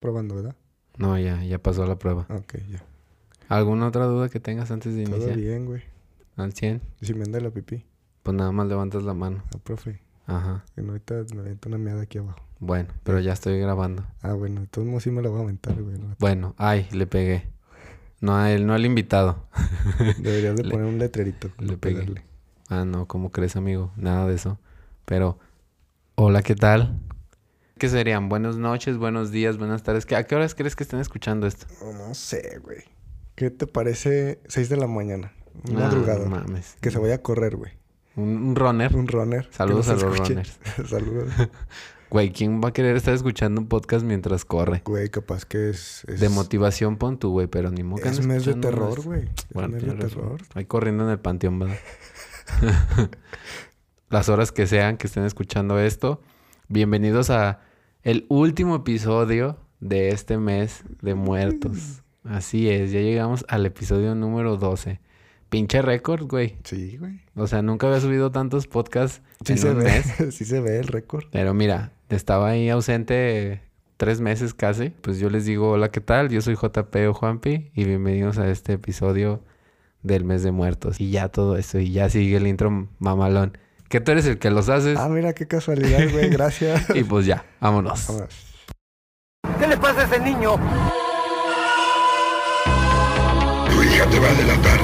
Probando, ¿verdad? No, ya, ya pasó la prueba. Ok, ya. ¿Alguna otra duda que tengas antes de Todo iniciar? bien, güey. Al 100. ¿Y si me anda la pipí? Pues nada más levantas la mano. Ah, profe. Ajá. Que no ahorita me aviento una meada aquí abajo. Bueno, pero ya estoy grabando. Ah, bueno, modos sí me la voy a aventar, güey. ¿no? Bueno, ay, le pegué. No a él, no al invitado. Deberías de Le- poner un letrerito. le pegué. pegarle. Ah, no, ¿cómo crees, amigo? Nada de eso. Pero, hola, ¿qué tal? ¿Qué serían? Buenas noches, buenos días, buenas tardes. ¿Qué- ¿A qué horas crees que estén escuchando esto? Oh, no sé, güey. ¿Qué te parece 6 de la mañana? Un Ah, madrugado. no mames. que se vaya a correr, güey. Un, un runner. Un runner. Saludos a los escuche. runners. Saludos. Güey, ¿quién va a querer estar escuchando un podcast mientras corre? Güey, capaz que es... es De motivación pon tú, güey, pero ni que Es andes mes de terror, güey. Es Bueno, mes de terror. Ahí corriendo en el panteón, ¿verdad? Las horas que sean que estén escuchando esto. Bienvenidos a el último episodio de este mes de muertos. Así es, ya llegamos al episodio número 12. Pinche récord, güey. Sí, güey. O sea, nunca había subido tantos podcasts Sí en se un ve. mes. sí se ve el récord. Pero mira, estaba ahí ausente tres meses casi. Pues yo les digo, hola, ¿qué tal? Yo soy JP o Juanpi y bienvenidos a este episodio del mes de muertos. Y ya todo eso, y ya sigue el intro mamalón. Que tú eres el que los haces. Ah, mira qué casualidad, güey. Gracias. Y pues ya, vámonos. Vámonos. ¿Qué le pasa a ese niño? Tu hija te va a delatar.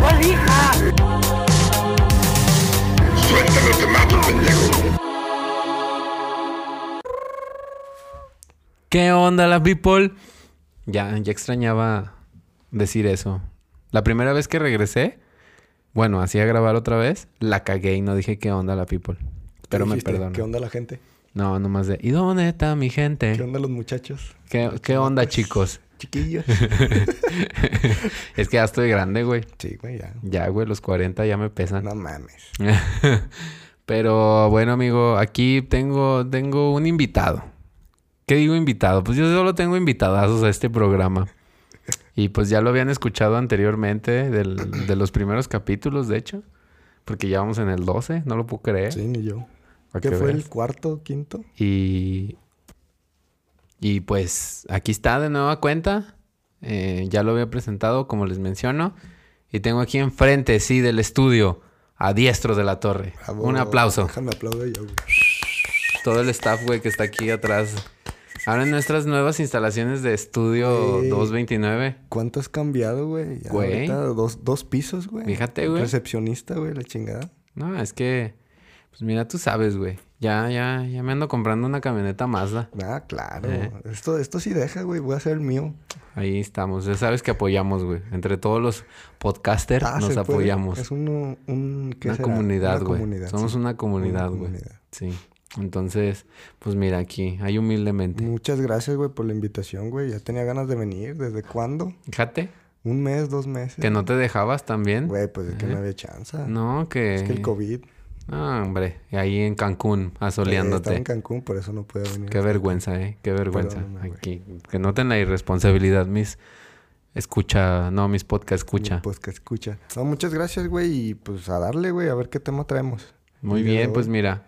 ¿Cuál hija? Suéltalo, te mato, pendejo. ¿Qué onda la people? Ya, ya extrañaba decir eso. La primera vez que regresé, bueno, hacía grabar otra vez, la cagué y no dije qué onda la people. Pero me perdono. ¿Qué onda la gente? No, nomás de, ¿y dónde está mi gente? ¿Qué onda los muchachos? ¿Qué, qué onda, chicos? Chiquillos. es que ya estoy grande, güey. sí, güey, ya. Ya, güey, los 40 ya me pesan. No mames. Pero bueno, amigo, aquí tengo, tengo un invitado. ¿Qué digo invitado? Pues yo solo tengo invitadazos a este programa. Y pues ya lo habían escuchado anteriormente del- de los primeros capítulos, de hecho. Porque ya vamos en el 12, no lo puedo creer. Sí, ni yo. ¿Qué que fue el cuarto, quinto? Y, y pues aquí está de nueva cuenta. Eh, ya lo había presentado, como les menciono. Y tengo aquí enfrente, sí, del estudio, a Diestro de la Torre. Bravo. Un aplauso. Déjame aplaudir yo, güey. Todo el staff, güey, que está aquí atrás. Ahora en nuestras nuevas instalaciones de estudio Güey. 229. ¿Cuánto has cambiado, güey? Ya Güey. dos, dos pisos, güey. Fíjate, güey. Recepcionista, güey, la chingada. No, es que, pues mira, tú sabes, güey. Ya, ya, ya me ando comprando una camioneta Mazda. Ah, claro. Eh. Esto, esto sí deja, güey. Voy a hacer el mío. Ahí estamos. Ya sabes que apoyamos, güey. Entre todos los podcasters Ah, nos puede. apoyamos. Es uno, un... ¿qué Una será? comunidad, güey. Somos sí. una comunidad, güey. Sí. Entonces, pues mira aquí, ahí humildemente. Muchas gracias, güey, por la invitación, güey. Ya tenía ganas de venir. ¿Desde cuándo? Fíjate Un mes, dos meses. que no te dejabas también. Güey, pues es que Eh. no había chance. No, que... Es que el COVID. Ah, hombre. Y ahí en Cancún, eh, Estaba asoleándote. en Cancún, por eso no pude venir. Qué vergüenza, eh. Qué vergüenza. Perdóname. Aquí, que noten la irresponsabilidad, mis... Escucha, no, mis podcast escucha. Pues que escucha. No, muchas gracias, güey. Y pues a darle, güey, a ver qué tema traemos. Muy bien, pues mira.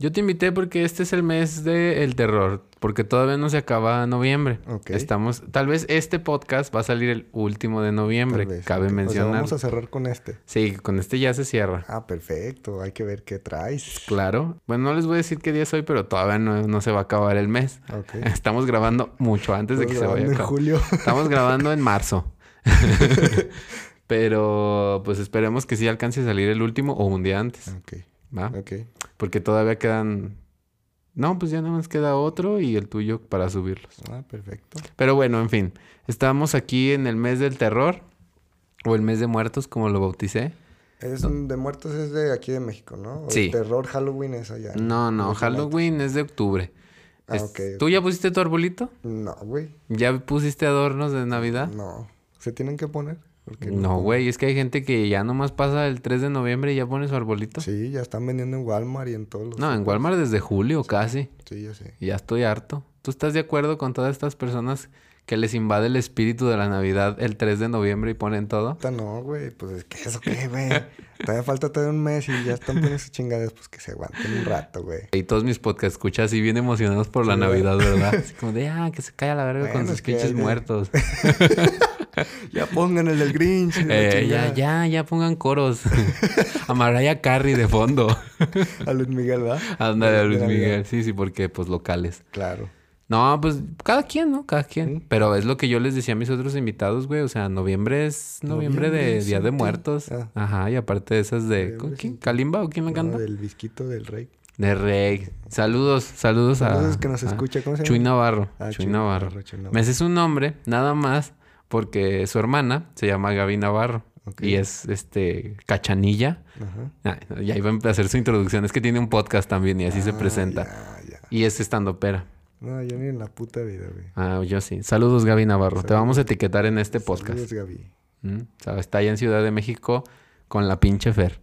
Yo te invité porque este es el mes del terror, porque todavía no se acaba noviembre. Ok. Estamos, tal vez este podcast va a salir el último de noviembre, Tal vez, cabe ok. O sea, mencionar. vamos a cerrar con este. Sí, con este ya se cierra. Ah, perfecto. Hay que ver qué traes. Claro. Bueno, no les voy a decir qué día es hoy, pero todavía no, no se va a acabar el mes. Ok. Estamos grabando mucho antes de que se vaya a grabando en acabar. julio. Estamos grabando en marzo. pero pues esperemos que sí alcance a salir el último o un día antes. ok. ¿Va? Ok. Porque todavía quedan. No, pues ya nada más queda otro y el tuyo para subirlos. Ah, perfecto. Pero bueno, en fin. Estamos aquí en el mes del terror. O el mes de muertos, como lo bauticé. Es de muertos es de aquí de México, ¿no? O Sí. el terror Halloween es allá. No, no, Halloween es de octubre. Ah, Es- ok, ¿Tú ya pusiste tu arbolito? No, güey. ¿Ya pusiste adornos de Navidad? No. ¿Se tienen que poner? Porque No, güey, es que hay gente que ya nomás pasa el 3 de noviembre y ya pone su arbolito. Sí, ya están vendiendo en Walmart y en todos los... No, en Walmart desde julio casi. Sí, ya sé. Y Ya estoy harto. ¿Tú estás de acuerdo con todas estas personas que les invade el espíritu de la Navidad el 3 de noviembre y ponen todo? No, güey. Pues es que eso qué, güey. Todavía falta todavía un mes y ya están poniendo sus chingadas. Pues que se aguanten un rato, güey. Y todos mis podcast escuchas así bien emocionados por la Navidad, ¿verdad? Así como de, ah, que se caiga la verga con sus pinches hay muertos. Ya pongan el del Grinch. Eh, ya, ya, ya pongan coros. A Mariah Carey de fondo. A Luis Miguel, ¿verdad? Ándale a Luis. Miguel. Sí, sí, porque pues locales. Claro. No, pues cada quien, ¿no? Cada quien. Sí. Pero es lo que yo les decía a mis otros invitados, güey. O sea, noviembre es noviembre, Noviembre de Día de un- Muertos. Ah. Ajá, y aparte de esas de... Noviembre ¿Quién? un- ¿Kalimba o quién me No, canta? del visquito del rey. De Rey. Saludos, saludos a... Saludos que nos a escucha. ¿Cómo se llama? Chuy Navarro. Ah, Chuy Chuy Navarro. Navarro, Chuy Navarro. Me sé su nombre, nada más, porque su hermana se llama Gaby Navarro. Y es, este, cachanilla. Ajá. Ah, ya iba a hacer su introducción. Es que tiene un podcast también y así se Ah, presenta. Ya, ya. Y es estando pera. No, yo ni en la puta vida, güey. Ah, yo sí. Saludos, Gaby Navarro. Te vamos a etiquetar en este podcast. Saludos, Gaby. Mm, o sea, está allá en Ciudad de México con la pinche Fer.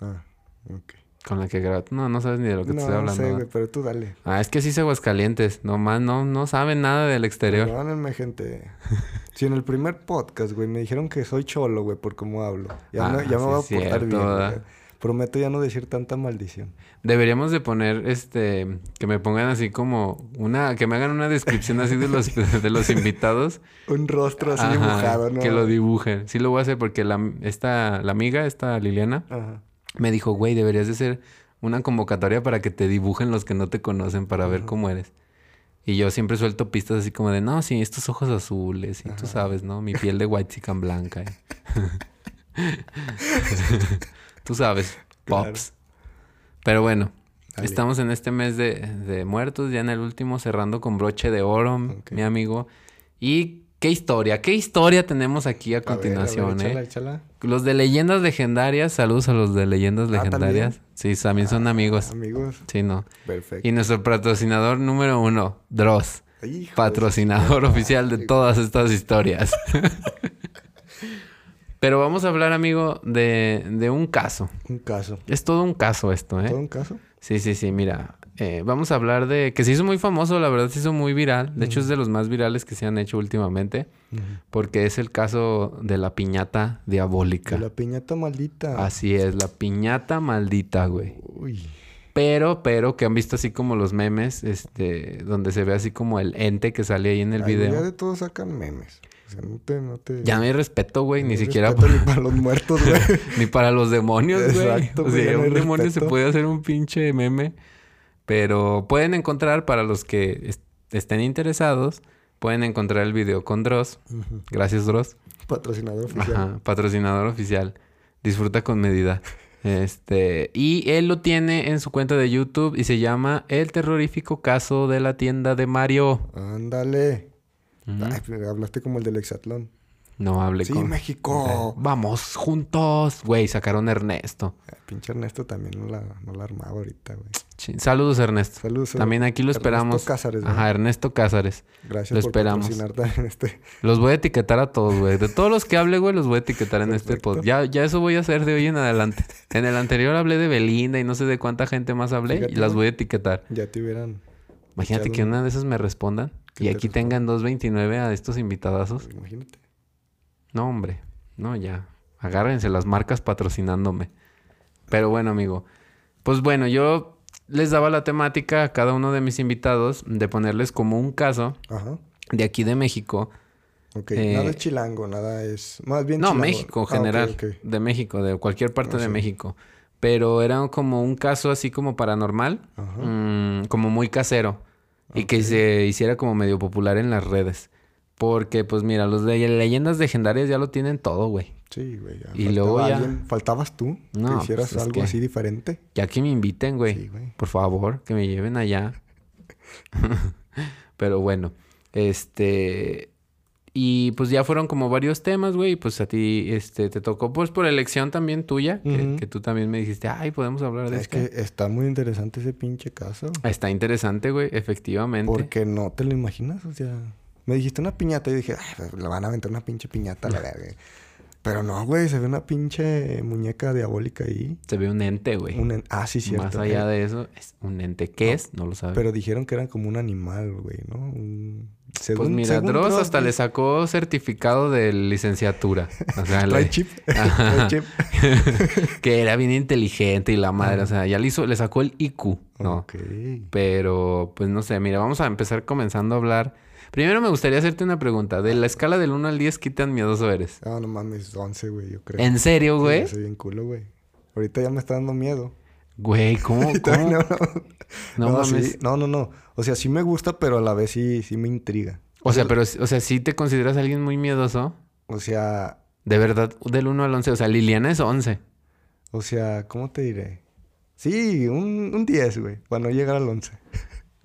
Ah, ok. Con la que graba. No, no sabes ni de lo que te no, estoy hablando. sé, ¿verdad? güey, pero tú dale. Ah, es que sí es Aguascalientes. Nomás no, no saben nada del exterior. Perdónenme, gente. Si en el primer podcast, güey, me dijeron que soy cholo, güey, por cómo hablo. Ya, Ah, no- ya me voy a portar cierto, bien. Prometo ya no decir tanta maldición. Deberíamos de poner, este, que me pongan así como una, que me hagan una descripción así de los, de los invitados. Un rostro así Ajá, dibujado, ¿no? Que lo dibujen. Sí lo voy a hacer porque la, esta, la amiga, esta Liliana, Ajá. Me dijo, güey, deberías de hacer una convocatoria para que te dibujen los que no te conocen para ver cómo eres. Y yo siempre suelto pistas así como de, no, sí, estos ojos azules, y tú sabes, ¿no? Mi piel de white chican blanca. y- tú sabes, Claro. pops. Pero bueno, Dale. estamos en este mes de, de muertos, ya en el último, cerrando con broche de oro, mi amigo. Y qué historia, qué historia tenemos aquí a A ver, a ver, continuación, échala, ¿eh? échala. Los de leyendas legendarias, saludos a los de leyendas Ah, legendarias. Sí, también son amigos. Amigos. Sí, no. Perfecto. Y nuestro patrocinador número uno, Dross. Hijo de su Patrocinador oficial de todas estas historias. Pero vamos a hablar, amigo, de, de un caso. Un caso. Es todo un caso esto, ¿eh? ¿Todo un caso? Sí, sí, sí, mira. Eh, vamos a hablar de... Que se hizo muy famoso, la verdad se hizo muy viral. De hecho, es de los más virales que se han hecho últimamente. Porque es el caso de la piñata diabólica. De la piñata maldita. Así es, la piñata maldita, güey. Uy. Pero, pero, que han visto así como los memes, este, donde se ve así como el ente que sale ahí en el Ay, Ya video. de todos sacan memes. O sea, no te... No te Ya no hay respeto, güey, no ni siquiera por- ni para los muertos, güey. ni para los demonios, güey. Exacto, o güey, sea, ya hay un demonio se puede hacer un pinche meme. Pero pueden encontrar, para los que est- estén interesados, pueden encontrar el video con Dross. Gracias, Dross. Patrocinador oficial. Ajá, patrocinador oficial. Disfruta con medida. Este, y él lo tiene en su cuenta de YouTube y se llama El terrorífico caso de la tienda de Mario. Ándale. Pero hablaste como el del hexatlón. No hable Sí, con. México. Eh, Vamos juntos. Güey, sacaron a Ernesto. Ah, Pinche Ernesto también no la, no la armaba ahorita, güey. Saludos, Ernesto. Saludos. También aquí lo Ernesto esperamos. Cázares. Ajá, Ernesto Cázares. Gracias lo por esperamos. también este. Los voy a etiquetar a todos, güey. De todos los que hable, güey, los voy a etiquetar en este podcast. Ya, ya eso voy a hacer de hoy en adelante. En el anterior hablé de Belinda y no sé de cuánta gente más hablé Fíjate, y las voy a etiquetar. Ya te hubieran. Imagínate que un- una de esas me respondan y aquí respondan. tengan 2.29 a estos invitadazos. Imagínate. No, hombre. No, ya. Agárrense las marcas patrocinándome. Pero bueno, amigo. Pues bueno, yo les daba la temática a cada uno de mis invitados de ponerles como un caso Ajá. de aquí de México. Ok. Eh, nada es chilango, nada es. Más bien No, chilango. México Ah, general. De México, de cualquier parte Ah, de sí. México. Pero era como un caso así como paranormal, Ajá. mm, como muy casero. Y que se hiciera como medio popular en las redes. Porque, pues mira, los de leyendas legendarias ya lo tienen todo, güey. Sí, güey. ya Y luego ya- alguien. ¿Faltabas tú? No, que hicieras pues, es algo que- así diferente. Ya que me inviten, güey. Sí, güey. Por favor, que me lleven allá. Pero bueno, este... Y pues ya fueron como varios temas, güey. y Pues a ti, este, te tocó pues por elección también tuya. que, tú también me dijiste, ay, podemos hablar de Es esto. que está muy interesante ese pinche caso. Está interesante, güey, efectivamente. Porque no te lo imaginas, o sea... Me dijiste una piñata y dije, ay, pues, le van a aventar una pinche piñata a la verga. Pero no, güey, se ve una pinche muñeca diabólica ahí. Se ve un ente, güey. Un en- Ah, sí, cierto. Más allá Eh, de eso, es un ente. ¿Qué es? No lo sabe. Pero dijeron que eran como un animal, güey, ¿no? Un- pues según- mira, según Dross Dross, hasta güey, le sacó certificado de licenciatura. O sea, le- chip. Chip. que era bien inteligente y la madre, o sea, ya le hizo, le sacó el IQ, ¿no? Ok. Pero, pues no sé, mira, vamos a empezar comenzando a hablar. Primero me gustaría hacerte una pregunta. De la escala del 1 al 10, ¿qué tan miedoso eres? Ah, no mames, 11, güey, yo creo. ¿En serio, Sí, güey? soy bien culo, güey. Ahorita ya me está dando miedo. Güey, ¿cómo? cómo? no, No, no, mames. sí, no, no, no. O sea, sí me gusta, pero a la vez sí, sí me intriga. O sea, pero, o sea, ¿sí te consideras alguien muy miedoso? O sea, De verdad, del 1 al 11. O sea, Liliana es 11. o sea, ¿cómo te diré? Sí, un, un 10, güey, para no llegar al 11.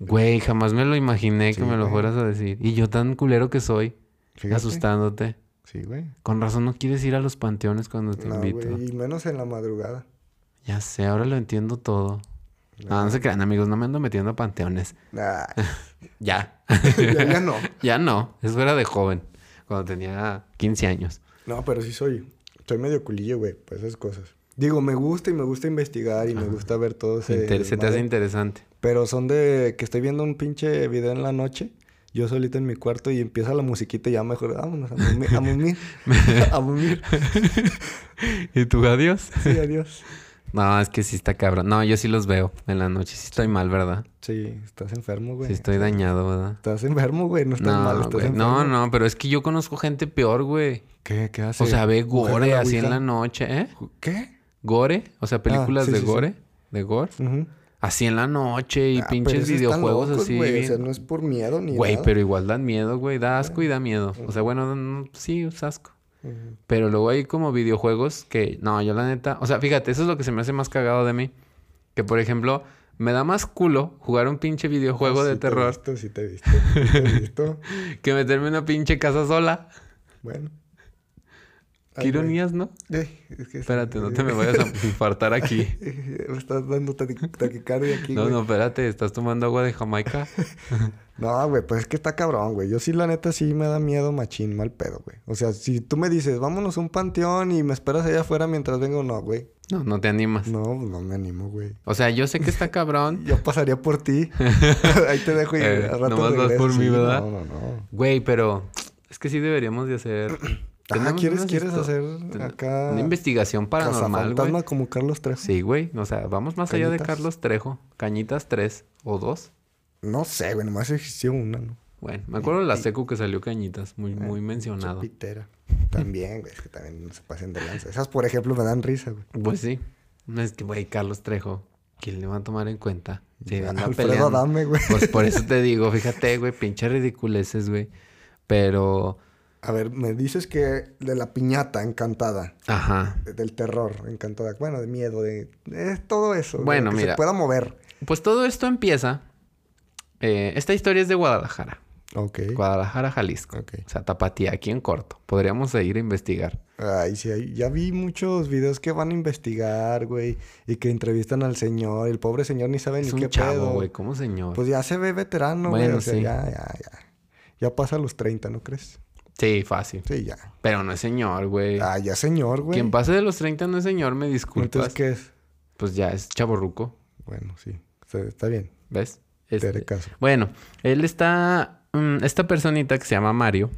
Güey, jamás me lo imaginé Sí, que me lo fueras a decir. Y yo tan culero que soy, Fíjate. asustándote. Sí, güey. Con razón no quieres ir a los panteones cuando te No, invito. güey, y menos en la madrugada. Ya sé, ahora lo entiendo todo. No, no se crean, amigos, no me ando metiendo a panteones. Nah, Ya. ya, ya no. ya no. Eso era de joven. Cuando tenía 15 años. No, pero sí soy. Soy medio culillo, güey, para esas cosas. Digo, me gusta y me gusta investigar y me gusta ver todo ese. Inter- se te hace interesante. Pero son de que estoy viendo un pinche video en la noche, yo solito en mi cuarto y empieza la musiquita y ya mejor, vámonos a mumir, a mumir, a mumir. ¿Y tú, adiós? Sí, adiós. No, es que sí está cabrón. No, yo sí los veo en la noche. Sí estoy mal, ¿verdad? Sí, estás enfermo, güey. Sí estoy dañado, ¿verdad? Estás enfermo, güey, no estás No, mal, estás güey. enfermo. no, no, pero es que yo conozco gente peor, güey. ¿Qué, qué hace? O sea, ve ¿Juega gore así en la noche, ¿eh? ¿Qué? Gore, o sea, películas sí, de sí, gore, de gore. Ujú. Así en la noche y Ah, pinches videojuegos locos, así. güey, O sea, no es por miedo ni Güey, nada. pero igual dan miedo, güey. Da asco y da miedo. O sea, bueno, no- sí, es asco. Pero luego hay como videojuegos que... No, yo la neta... O sea, fíjate, eso es lo que se me hace más cagado de mí. Que, por ejemplo, me da más culo jugar un pinche videojuego Ah, de te terror visto, sí te he visto, sí te he visto. que meterme en una pinche casa sola. Bueno. Qué ironías, ¿no? Ay, es que- Espérate, no te me vayas a infartar aquí. Me estás dando taqui- taquicardia aquí, No, güey. no, espérate. ¿Estás tomando agua de Jamaica? No, güey, pues es que está cabrón, güey. Yo sí, la neta, sí me da miedo machín, mal pedo, güey. O sea, si tú me dices, vámonos a un panteón y me esperas allá afuera mientras vengo, no, güey. No, no te animas. No, no me animo, güey. O sea, yo sé que está cabrón. Yo pasaría por ti. Ahí te dejo y Eh, al rato nomás vas por mí, ¿verdad? No, no, no. Güey, pero... Es que sí deberíamos de hacer... Ah, ¿quieres, quieres hacer acá... Una investigación paranormal, güey. como Carlos Trejo? Sí, güey. O sea, vamos más allá de. Carlos Trejo. Cañitas 3 o 2. No sé, güey. Nomás existió una, ¿no? Bueno, me acuerdo de la secu que salió Cañitas. Muy, muy mencionado. Pitera. También, güey. Es que también no se pasen de lanza. Esas, por ejemplo, me dan risa, güey. Pues sí. No es que, güey, Carlos Trejo. ¿Quién le va a tomar en cuenta? Si anda Alfredo peleando. Adame, güey. Pues por eso te digo, fíjate, güey, pinche ridiculeces, güey. Pero, A ver, me dices que de la piñata encantada. ajá. Del terror encantada. Bueno, de miedo, de... de todo eso. de Bueno, que mira. se pueda mover. Pues todo esto empieza. eh, esta historia es de Guadalajara. Ok. Guadalajara, Jalisco. Ok. O sea, Tapatía, aquí en corto. Podríamos ir a investigar. Ay, sí, ya vi muchos videos que van a investigar, güey. Y que entrevistan al señor. El pobre señor ni sabe Es ni un qué chavo, pedo. güey, como señor. Pues ya se ve veterano, güey. Bueno, O sea, sí. ya, ya, ya. Ya pasa los 30, ¿no crees? Sí, fácil. Sí, ya. Pero no es señor, güey. Ah, ya señor, güey. Quien pase de los 30 no es señor, me disculpas. Entonces, ¿qué es? Pues ya es chaborruco, Bueno, sí. Está, está bien. ¿ves? Te Este- haré caso. Bueno, él está... mm, esta personita que se llama Mario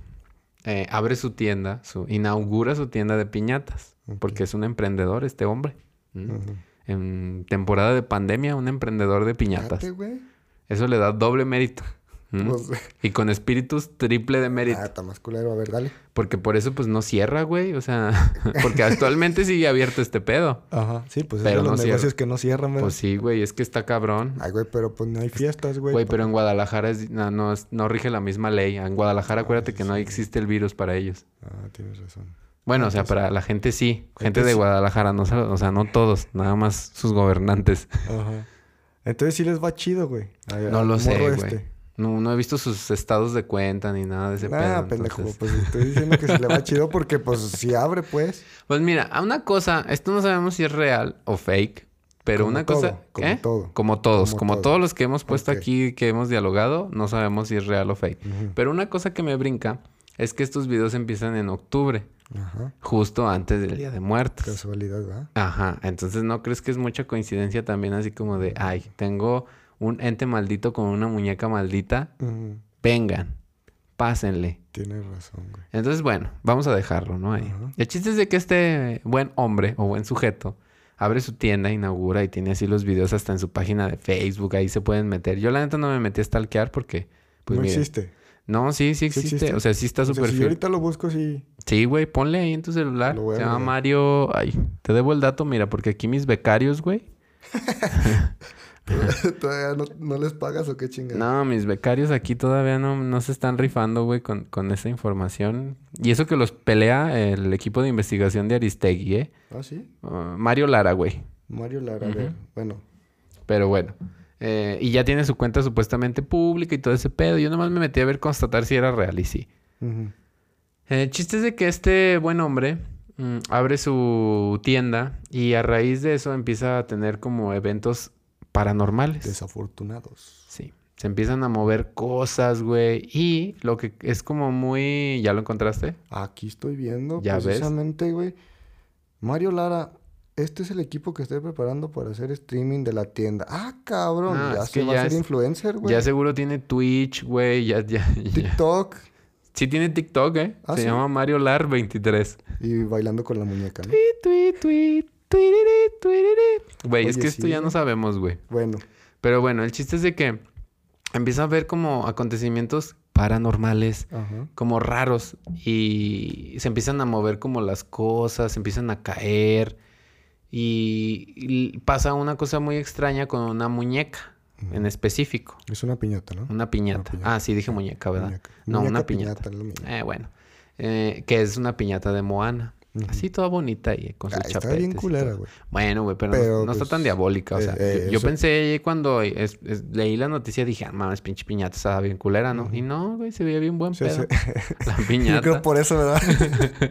eh, abre su tienda, su, inaugura su tienda de piñatas. Porque es un emprendedor este hombre. En temporada de pandemia, un emprendedor de piñatas. Fíjate. Eso le da doble mérito. Pues, Y con espíritus triple de mérito. ah, está más culero. A ver, dale. Porque por eso pues no cierra, güey. O sea, porque actualmente sigue abierto este pedo. Ajá. Sí, pues Pero es de no los cierra. negocios que no cierran, ¿verdad? Pues sí, güey, es que está cabrón. Ay, güey, pero pues no hay fiestas, güey. Güey, pero en Guadalajara es- no, no, no rige la misma ley. En Guadalajara acuérdate que no existe el virus para ellos. Ah, tienes razón. Bueno, o sea, para la gente sí. Gente de Guadalajara, no, o sea, no todos, nada más sus gobernantes. Ajá. Entonces sí les va chido, güey. No lo sé, güey. este. No, no he visto sus estados de cuenta ni nada de ese Ah, pedo. pendejo. entonces- Pues estoy diciendo que se le va chido porque, pues, si abre, pues. Pues mira, a una cosa, esto no sabemos si es real o fake, pero Como una todo, cosa, como ¿eh? todo. Como todos, Como como, todo. todos los que hemos puesto aquí, que hemos dialogado, no sabemos si es real o fake. Pero una cosa que me brinca es que estos videos empiezan en octubre. Ajá. justo antes del Día de Muertos. Casualidad, ¿verdad? Ajá, entonces no crees que es mucha coincidencia también así como de, ay, tengo un ente maldito con una muñeca maldita, vengan, pásenle. Tienes razón, güey. Entonces, bueno, vamos a dejarlo, ¿no? Ahí. Ajá. El chiste es de que este buen hombre o buen sujeto abre su tienda, inaugura y tiene así los videos hasta en su página de Facebook, ahí se pueden meter. Yo la neta no me metí a stalkear porque, pues no existe. No, sí, sí existe. existe? O sea, sí está O sea, súper si fiel. ahorita lo busco, sí. Sí, güey, ponle ahí en tu celular. Lo voy a Se llama. Mario. Ay, te debo el dato, mira, porque aquí mis becarios, güey. ¿Todavía no, no les pagas o qué chingada? No, mis becarios aquí todavía no, no se están rifando, güey, con, con esa información. Y eso que los pelea el equipo de investigación de Aristegui, ¿eh? ¿Ah, sí? Ah, Mario Lara, güey. Mario Lara, a ver. Bueno. Pero bueno. Eh, y ya tiene su cuenta supuestamente pública y todo ese pedo. Yo nomás me metí a ver constatar si era real y sí. El chiste es de que este buen hombre mm, abre su tienda y a raíz de eso empieza a tener como eventos paranormales. Desafortunados. Sí. Se empiezan a mover cosas, güey. Y lo que es como muy... ¿Ya lo encontraste? Aquí estoy viendo ¿Ya ves? precisamente, güey. Mario Lara, este es el equipo que estoy preparando para hacer streaming de la tienda. Ah, cabrón. Ah, ya se va ya a ser es- influencer, güey. Ya seguro tiene Twitch, güey. Ya, ya, ya. TikTok Sí tiene TikTok, ¿eh? ¿Ah, Se sí? llama Mario Lar 23. y bailando con la muñeca, ¿no? Tweet, tweet. Güey, es que esto sí, ya ¿no? no sabemos, güey. Bueno, Pero bueno, el chiste es de que empieza a ver como acontecimientos paranormales, ajá. como raros, y se empiezan a mover como las cosas, se empiezan a caer, y, y pasa una cosa muy extraña con una muñeca en específico, Es una piñata, ¿no? una piñata. piñata. Ah, sí, dije muñeca, ¿verdad? Muñeca. No, Muñeca, una piñata. mismo. Eh, bueno, eh, que es una piñata de Moana. Así toda bonita y con sus Ah, está bien culera, güey. Bueno, güey, pero, no- está pues, tan diabólica. O eh, sea, eh, yo, yo pensé cuando es- es- leí la noticia, dije, ah, mames, pinche piñata estaba bien culera, ¿no? Y no, güey, se veía bien buen Sí, pedo. sí. La Yo piñata. creo por eso, ¿verdad?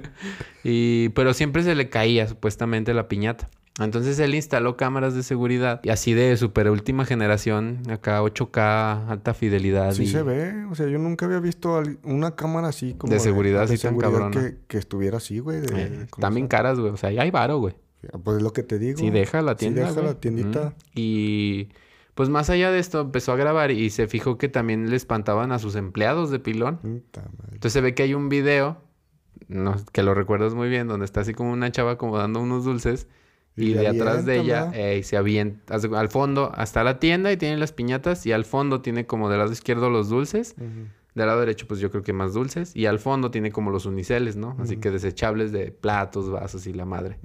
Y, pero siempre se le caía supuestamente la piñata. Entonces él instaló cámaras de seguridad y así de super última generación, acá 8K, alta fidelidad. Sí y- se ve. O sea, yo nunca había visto una cámara así como... De seguridad así tan cabrona. Que, que estuviera así, güey. de- Eh, ¿cómo están bien se- caras, güey. O sea, ya hay varo, güey. Pues es lo que te digo. Sí, deja la tienda. Sí, deja güey. la tiendita. Y pues más allá de esto, empezó a grabar y se fijó que también le espantaban a sus empleados de pilón. Entonces se ve que hay un video, no, que lo recuerdas muy bien, donde está así como una chava como dando unos dulces. Y de atrás de ella eh, se avienta. Al fondo hasta la tienda y tiene las piñatas. Y al fondo tiene como del lado izquierdo los dulces. Del lado derecho, pues yo creo que más dulces. Y al fondo tiene como los uniceles, ¿no? Así que desechables de platos, vasos y la madre.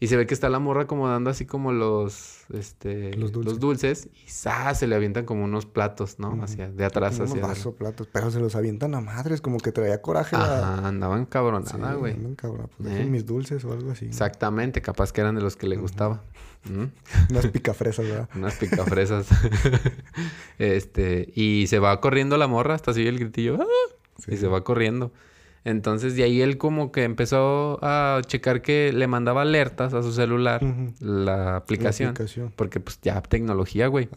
Y se ve que está la morra como dando así como los, este, Los los dulces. dulces. Y se le avientan como unos platos, ¿no? Hacia, de atrás Unos hacia vasos, platos. Pero se los avientan a madres. Como que traía coraje la... Ajá, andaban Sí, cabronada, güey. andan cabrón. Pues ¿Eh? mis dulces o algo así. Exactamente, capaz que eran de los que le gustaba. ¿Mm? Unas picafresas, ¿verdad? Unas picafresas. este, y se va corriendo la morra, hasta sigue el gritillo. ¡ah! Y se va corriendo. Entonces, de ahí él como que empezó a checar que le mandaba alertas a su celular la aplicación. aplicación. Porque pues ya tecnología, güey.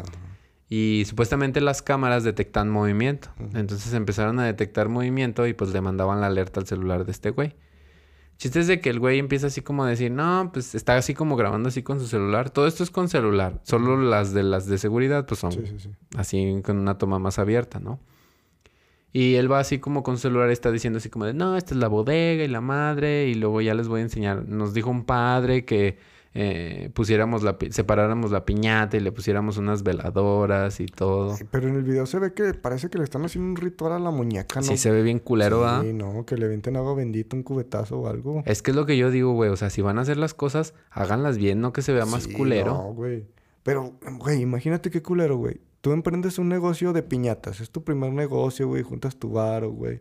Y supuestamente las cámaras detectan movimiento. Entonces empezaron a detectar movimiento y pues le mandaban la alerta al celular de este güey. Chiste es de que el güey empieza así como a decir, no, pues está así como grabando así con su celular. Todo esto es con celular. Solo las de las de seguridad pues son Sí, sí, sí. así con una toma más abierta, ¿no? Y él va así como con su celular y está diciendo así como de, no, esta es la bodega y la madre. Y luego ya les voy a enseñar. Nos dijo un padre que eh, pusiéramos la, separáramos la piñata y le pusiéramos unas veladoras y todo. Pero en el video se ve que parece que le están haciendo un ritual a la muñeca, ¿no? Sí se ve bien culero, ¿ah? Sí, no, que le venten agua bendita, un cubetazo o algo. Es que es lo que yo digo, güey. O sea, si van a hacer las cosas, háganlas bien, no que se vea más Sí, culero. No, güey. Pero, güey, imagínate qué culero, güey. Tú emprendes un negocio de piñatas. Es tu primer negocio, güey. Juntas tu varo, güey.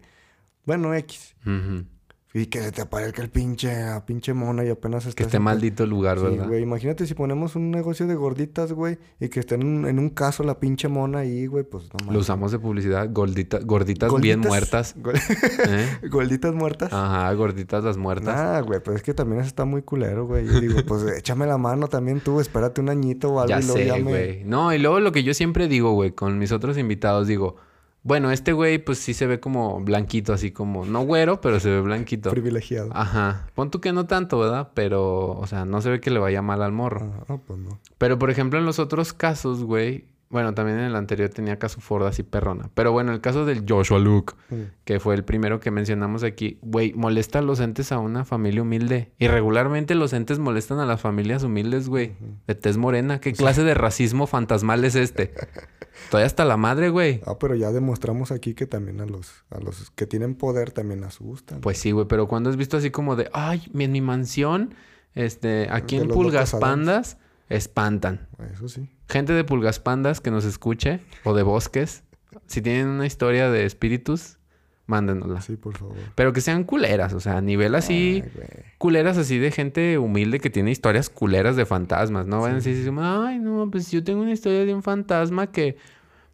Bueno, X. Ujú. Y que se te aparezca el pinche, a pinche mona y apenas Que estás esté maldito el lugar, Sí, ¿verdad? güey. Imagínate si ponemos un negocio de gorditas, güey. Y que esté en un, en un caso la pinche mona ahí, güey. Pues no mames. Lo usamos de publicidad. Gordita- gorditas, bien Gorditas- muertas. ¿eh? Gorditas muertas. Ajá, gorditas las muertas. Nah, güey, pero es que también eso está muy culero, güey. Yo digo, pues échame la mano también tú, espérate un añito o algo Ya y luego sé, me- güey. No, y luego lo que yo siempre digo, güey, con mis otros invitados, digo, Bueno, este güey, pues sí se ve como blanquito, así como, no güero, pero se ve blanquito. Privilegiado. Ajá. Pon tú que no tanto, ¿verdad? Pero, o sea, no se ve que le vaya mal al morro. Ah, no, pues no. Pero, por ejemplo, en los otros casos, güey. Bueno, también en el anterior tenía caso Ford así perrona. Pero bueno, el caso del Joshua Luke, Mm. que fue el primero que mencionamos aquí, güey, molesta a los entes a una familia humilde. Y regularmente los entes molestan a las familias humildes, güey. De tez morena. ¿Qué clase de racismo fantasmal es este? Estoy hasta la madre, güey. Ah, pero ya demostramos aquí que también a los, a los que tienen poder también asustan. Pues sí, güey, pero cuando has visto así como de, ay, mi- en mi mansión, este, aquí De en Pulgas Adams. Espantan. Eso sí. Gente de Pulgas Pandas que nos escuche, o de bosques, si tienen una historia de espíritus, mándenosla. Sí, por favor. Pero que sean culeras, o sea, a nivel así, Ay, culeras así de gente humilde que tiene historias culeras de fantasmas, ¿no? Vayan a decir, ay, no, pues yo tengo una historia de un fantasma que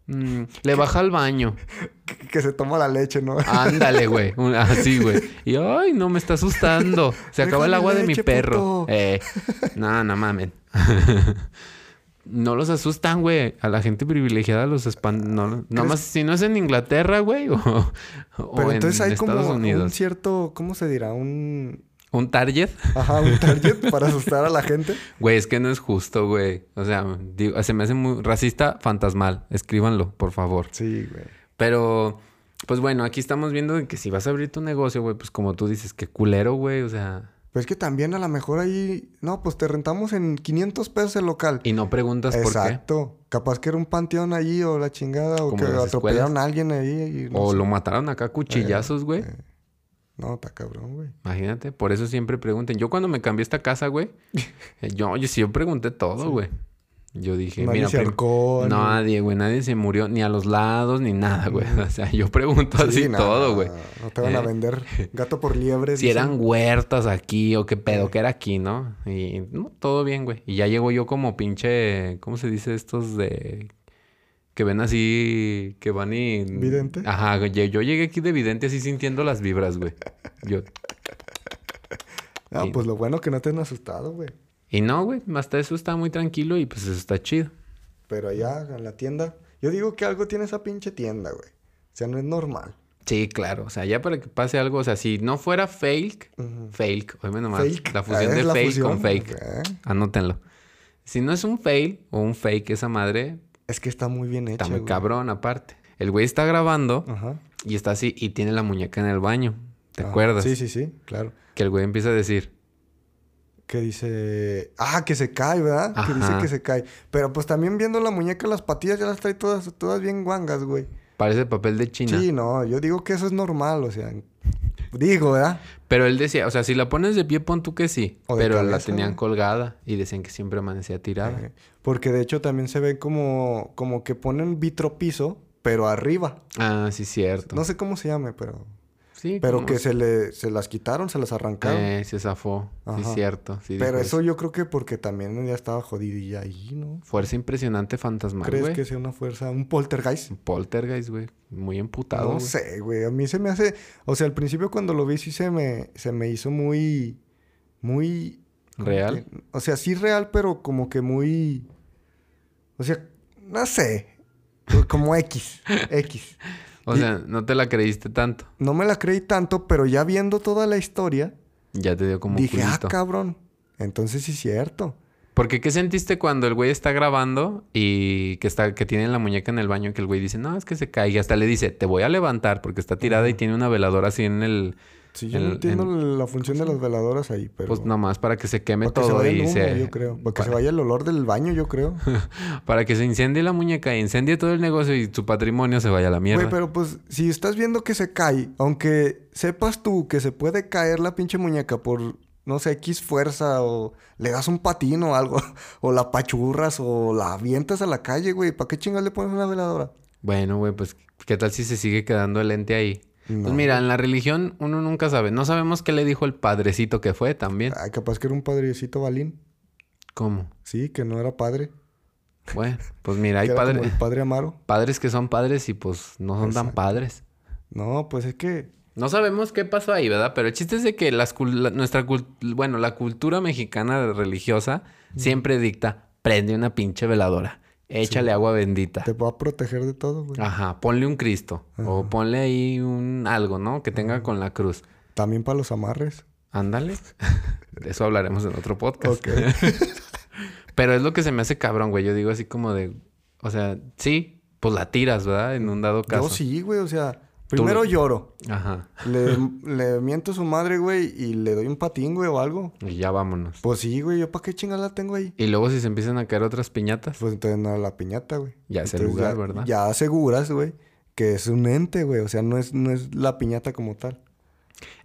mm, le baja al baño. Que, que se toma la leche, ¿no? Ándale, güey. Un- Así, güey. Y ay, no, me está asustando. Se acabó el agua de mi perro. Eh, no, no mamen. no los asustan, güey. A la gente privilegiada los espantan. No, nomás si no es en Inglaterra, güey, o, o Pero en entonces hay Estados como un Unidos. cierto, ¿cómo se dirá? Un, ¿Un target? ajá, un target para asustar a la gente. Güey, es que no es justo, güey. O sea, digo, se me hace muy racista fantasmal. Escríbanlo, por favor. Sí, güey. Pero, pues bueno, aquí estamos viendo que si vas a abrir tu negocio, güey, pues como tú dices, qué culero, güey. O sea, Pues es que también a lo mejor ahí, no, pues te rentamos en 500 pesos el local. y no preguntas por qué. Exacto. Capaz que era un panteón allí o la chingada o Como que atropellaron escuelas. a alguien ahí. y no O sé. lo mataron acá a cuchillazos, güey. eh. No, está cabrón, güey. Imagínate, por eso siempre pregunten. Yo cuando me cambié esta casa, güey, yo, yo sí yo pregunté todo, güey. Yo dije, Nadie mira, se ni- nadie, güey, nadie se murió, ni a los lados, ni nada, güey. O sea, yo pregunto Sí, así todo, güey. No te van a Eh. vender gato por liebre. Si dicen. eran huertas aquí o qué pedo, que era aquí, ¿no? Y no, todo bien, güey. Y ya llego yo como pinche, ¿cómo se dice estos de que ven así, que van y ¿Vidente? Ajá, yo, llegué aquí de vidente así sintiendo las vibras, güey. Yo Ah, pues lo bueno que no te han asustado, güey. y no, güey, hasta eso está muy tranquilo y pues eso está chido. Pero allá en la tienda, yo digo que algo tiene esa pinche tienda, güey. O sea, no es normal. Sí, claro, o sea, ya para que pase algo, o sea, si no fuera fake, Ujú. fake, oíme nomás, Fake. la Ah, fusión es de la fake fusión, con fake. ok. Anótenlo. Si no es un fail o un fake esa madre, Es que está muy bien hecha. Está muy güey. cabrón, aparte. El güey está grabando Ajá. y está así y tiene la muñeca en el baño. ¿Te Ajá. acuerdas? Sí, sí, sí, claro. Que el güey empieza a decir, Que dice. Ah, que se cae, ¿verdad? Que dice que se cae. Pero pues también viendo la muñeca, las patillas ya las trae todas, todas bien guangas, güey. parece papel de China. Sí, no, yo digo que eso es normal, o sea. Digo, ¿verdad? Pero él decía, o sea, si la pones de pie, pon tú que sí. O Pero la tenían colgada y decían que siempre amanecía tirada. Porque de hecho también se ve como, como que ponen vitropiso, pero arriba. Ah, sí, cierto. No sé cómo se llame, pero. Sí, Pero que se le se las quitaron, se las arrancaron. Eh, se zafó. Sí, cierto. Sí, pero eso yo creo que porque también ya estaba jodidilla ahí, ¿no? Fuerza impresionante fantasmal, ¿Crees que sea una fuerza, un poltergeist? Poltergeist, güey. Muy emputado. No sé, güey. A mí se me hace... O sea, al principio cuando lo vi sí se me, se me hizo muy... Muy... ¿Real? que- o sea, sí real, pero como que muy... O sea, no sé. Como X. X. O Y- sea, no te la creíste tanto. No me la creí tanto, pero ya viendo toda la historia, Ya te dio como dije, ah, cabrón. Entonces sí es cierto. Porque ¿qué sentiste cuando el güey está grabando y que está que tiene la muñeca en el baño que el güey dice, "No, es que se cae." Y hasta le dice, "Te voy a levantar porque está tirada y tiene una veladora así en el Sí, yo En- no entiendo en- la función de las veladoras ahí, pero... pues nomás para que se queme para que se todo el y humo, se yo creo. Para que se para- vaya el olor del baño, yo creo. para que se incendie la muñeca, incendie todo el negocio y su patrimonio se vaya a la mierda. Güey, pero pues si estás viendo que se cae, aunque sepas tú que se puede caer la pinche muñeca por, no sé, X fuerza o le das un patín o algo, o la pachurras o la avientas a la calle, güey, ¿para qué chingas le pones una veladora? Bueno, güey, pues ¿qué tal si se sigue quedando el ente ahí? No. Pues mira, en la religión uno nunca sabe. No sabemos qué le dijo el padrecito que fue también. Ay, capaz que era un padrecito balín. ¿Cómo? Sí, que no era padre. Bueno, pues mira, hay padres, el padre Amaro. padres que son padres y pues no son tan padres. No, pues es que... No sabemos qué pasó ahí, ¿verdad? Pero el chiste es de que las cul- la- nuestra cul- bueno, la cultura mexicana religiosa siempre dicta, prende una pinche veladora. Échale agua bendita. Te va a proteger de todo, güey. Ajá, ponle un Cristo. O ponle ahí un algo, ¿no? Que tenga con la cruz. También para los amarres. Ándale. De eso hablaremos en otro podcast. Ok. Pero es lo que se me hace cabrón, güey. Yo digo así como de... O sea, sí, pues la tiras, ¿verdad? En un dado caso. Yo sí, güey. O sea, primero lloro. Ajá. Le, le miento a su madre, güey, y le doy un patín, güey, o algo. Y ya vámonos. Pues sí, güey. ¿Yo para qué chingada la tengo ahí? Y luego si se empiezan a caer otras piñatas. Pues entonces no la piñata, güey. Ya es el lugar, ya- ¿verdad? Ya aseguras, güey, que es un ente, güey. O sea, no es, no es la piñata como tal.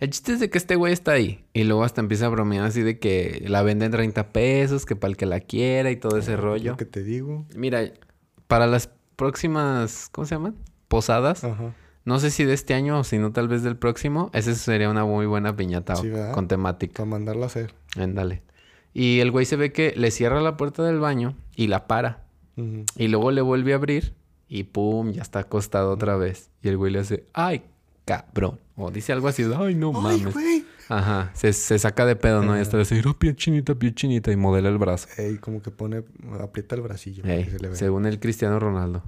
El chiste es de que este güey está ahí. Y luego hasta empieza a bromear así de que la venden 30 pesos, que para el que la quiera y todo ese rollo. Lo que te digo. Mira, para las próximas, ¿cómo se llaman? Posadas. Ajá. No sé si de este año o si no tal vez del próximo. Esa sería una muy buena piñata Sí, con temática. Para mandarla a hacer. Ándale. Y el güey se ve que le cierra la puerta del baño y la para. Ujú. Y luego le vuelve a abrir y pum, ya está acostado otra vez. Y el güey le hace, ay, cabrón. O dice algo así, ay, no ¡Ay, mames. güey! Ajá, se, se saca de pedo, ¿no? Y hasta le dice, "Oh, pie chinita, pie chinita. Y modela el brazo. Ey, como que pone, aprieta el bracillo. Ey, que se le vea. según el Cristiano Ronaldo.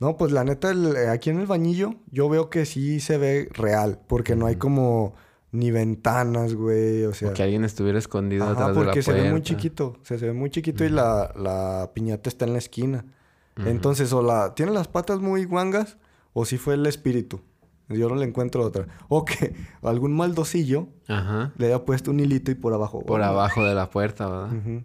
No, pues la neta, el- eh, aquí en el bañillo, yo veo que sí se ve real. Porque no hay como ni ventanas, güey. O sea. O que alguien estuviera escondido Ajá, atrás de la porque se ve muy chiquito. Se, se ve muy chiquito y la, la piñata está en la esquina. Entonces, o la tiene las patas muy guangas, o si fue el espíritu. Yo no le encuentro otra. O que algún maldocillo Ajá. le haya puesto un hilito y por abajo. Por Oh, abajo de la puerta, ¿verdad? ujú.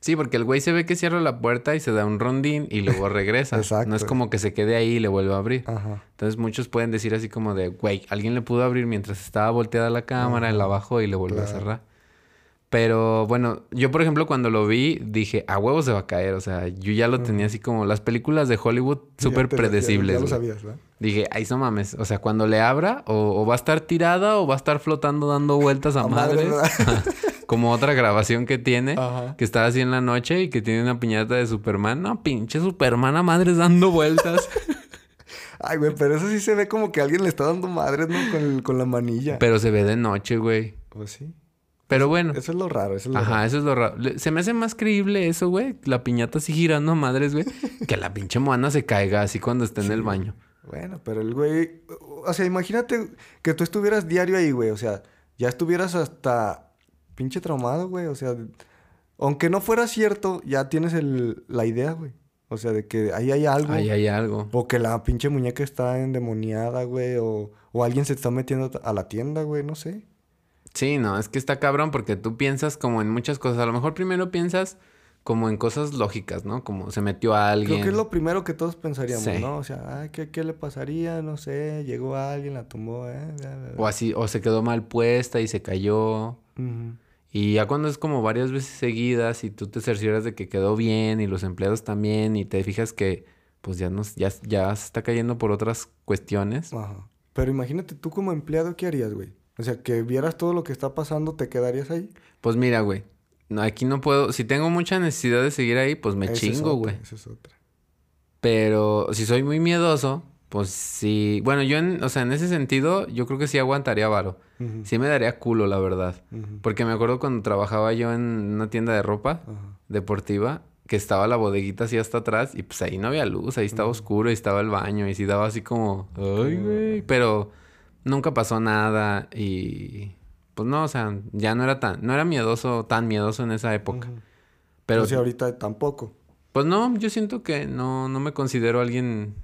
Sí, porque el güey se ve que cierra la puerta y se da un rondín y luego regresa. Exacto. No es como que se quede ahí y le vuelve a abrir. Ajá. Entonces muchos pueden decir así como de, güey, alguien le pudo abrir mientras estaba volteada la cámara, él abajo y le volvió a cerrar. Pero bueno, yo por ejemplo cuando lo vi dije, a huevo se va a caer. O sea, yo ya lo tenía así como las películas de Hollywood súper predecibles. Ya, ya lo sabías, ¿verdad? Dije, ay, no mames. O sea, cuando le abra, o, o va a estar tirada o va a estar flotando dando vueltas a, A madre, madres. ¿verdad? Como otra grabación que tiene, Ajá. que está así en la noche y que tiene una piñata de Superman. No, pinche Superman a madres dando vueltas. Ay, güey, pero eso sí se ve como que alguien le está dando madres, ¿no? Con, el- con la manilla. Pero se ve de noche, güey. Pues sí. Pero bueno. Eso es lo raro, eso es lo Ajá, raro. eso es lo raro. Se me hace más creíble eso, güey. La piñata así girando a madres, güey. que la pinche moana se caiga así cuando esté en el baño. Bueno, pero el güey... O sea, imagínate que tú estuvieras diario ahí, güey. O sea, ya estuvieras hasta pinche traumado, güey. O sea, aunque no fuera cierto, ya tienes el, la idea, güey. O sea, de que ahí hay algo. Ahí hay algo. O que la pinche muñeca está endemoniada, güey. O, o alguien se está metiendo a la tienda, güey. No sé. Sí, no, es que está cabrón porque tú piensas como en muchas cosas. A lo mejor primero piensas como en cosas lógicas, ¿no? Como se metió a alguien. Creo que es lo primero que todos pensaríamos, Sí. ¿no? O sea, ay, ¿qué, ¿qué le pasaría? No sé. Llegó alguien, la tomó, ¿eh? O así, o se quedó mal puesta y se cayó. Ujú. Y ya cuando es como varias veces seguidas y tú te cercioras de que quedó bien y los empleados también y te fijas que pues ya nos, ya, ya se está cayendo por otras cuestiones. Ajá. Pero imagínate tú como empleado, ¿qué harías, güey? O sea, que vieras todo lo que está pasando, ¿te quedarías ahí? Pues mira, güey. no, aquí no puedo. Si tengo mucha necesidad de seguir ahí, pues me Esa chingo, güey. Esa es otra. Pero si soy muy miedoso, pues sí. Bueno, yo en, o sea, en ese sentido, yo creo que sí aguantaría varo. Sí me daría culo, la verdad. Porque me acuerdo cuando trabajaba yo en una tienda de ropa deportiva, que estaba la bodeguita así hasta atrás, y pues ahí no había luz, ahí estaba oscuro, y estaba el baño, y sí daba así como, ay, güey. Pero nunca pasó nada, y pues no, o sea, ya no era tan, no era miedoso, tan miedoso en esa época. Pero sea, ahorita tampoco. pues no, yo siento que no, no me considero alguien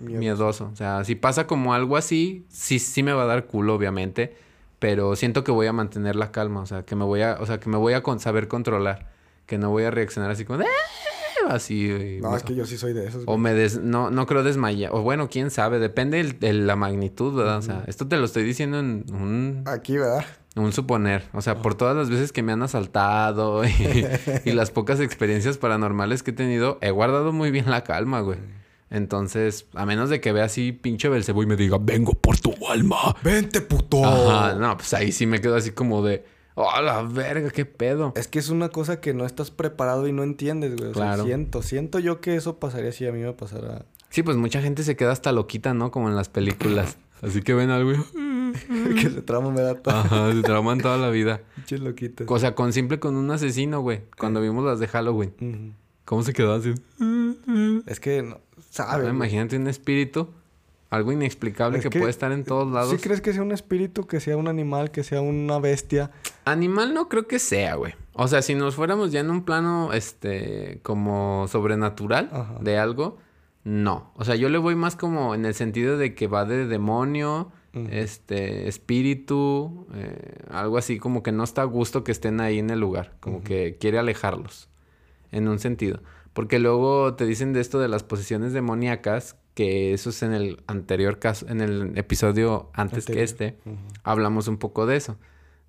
Miedo. miedoso. O sea, si pasa como algo así, sí, sí me va a dar culo, obviamente. Pero siento que voy a mantener la calma. O sea, que me voy a, o sea, que me voy a con- saber controlar. Que no voy a reaccionar así como "Ah", así. No, es que yo sí soy de esos. O me des... No, no creo desmayar. O bueno, quién sabe. Depende el- de la magnitud, ¿verdad? O sea, esto te lo estoy diciendo en un... Aquí, ¿verdad? Un suponer. O sea, por todas las veces que me han asaltado y, y las pocas experiencias paranormales que he tenido, he guardado muy bien la calma, güey. Entonces, a menos de que vea así pinche Belcebú y me diga, vengo por tu alma. ¡Vente, puto! Ajá, no, pues ahí sí me quedo así como de, oh, la verga, qué pedo. Es que es una cosa que no estás preparado y no entiendes, güey. O sea, Claro. siento, siento yo que eso pasaría si a mí me pasara. Sí, pues mucha gente se queda hasta loquita, ¿no? Como en las películas. Así que ven algo y... que ese tramo me da todo. Ajá, se trauman toda la vida. Pinches loquitas. O sea, con simple con un asesino, güey. Cuando vimos las de Halloween. Ujú. ¿Cómo se quedó así? Es que, no, Imagínate un espíritu, algo inexplicable Es que, que- puede estar en todos lados. ¿Sí crees que sea un espíritu, que sea un animal, que sea una bestia? Animal no creo que sea, güey. O sea, si nos fuéramos ya en un plano, este, como sobrenatural Ajá. de algo, no. O sea, yo le voy más como en el sentido de que va de demonio, este, espíritu, eh, algo así como que no está a gusto que estén ahí en el lugar, como que quiere alejarlos, en un sentido. Porque luego te dicen de esto de las posesiones demoníacas, que eso es en el anterior caso, en el episodio antes que este, hablamos un poco de eso.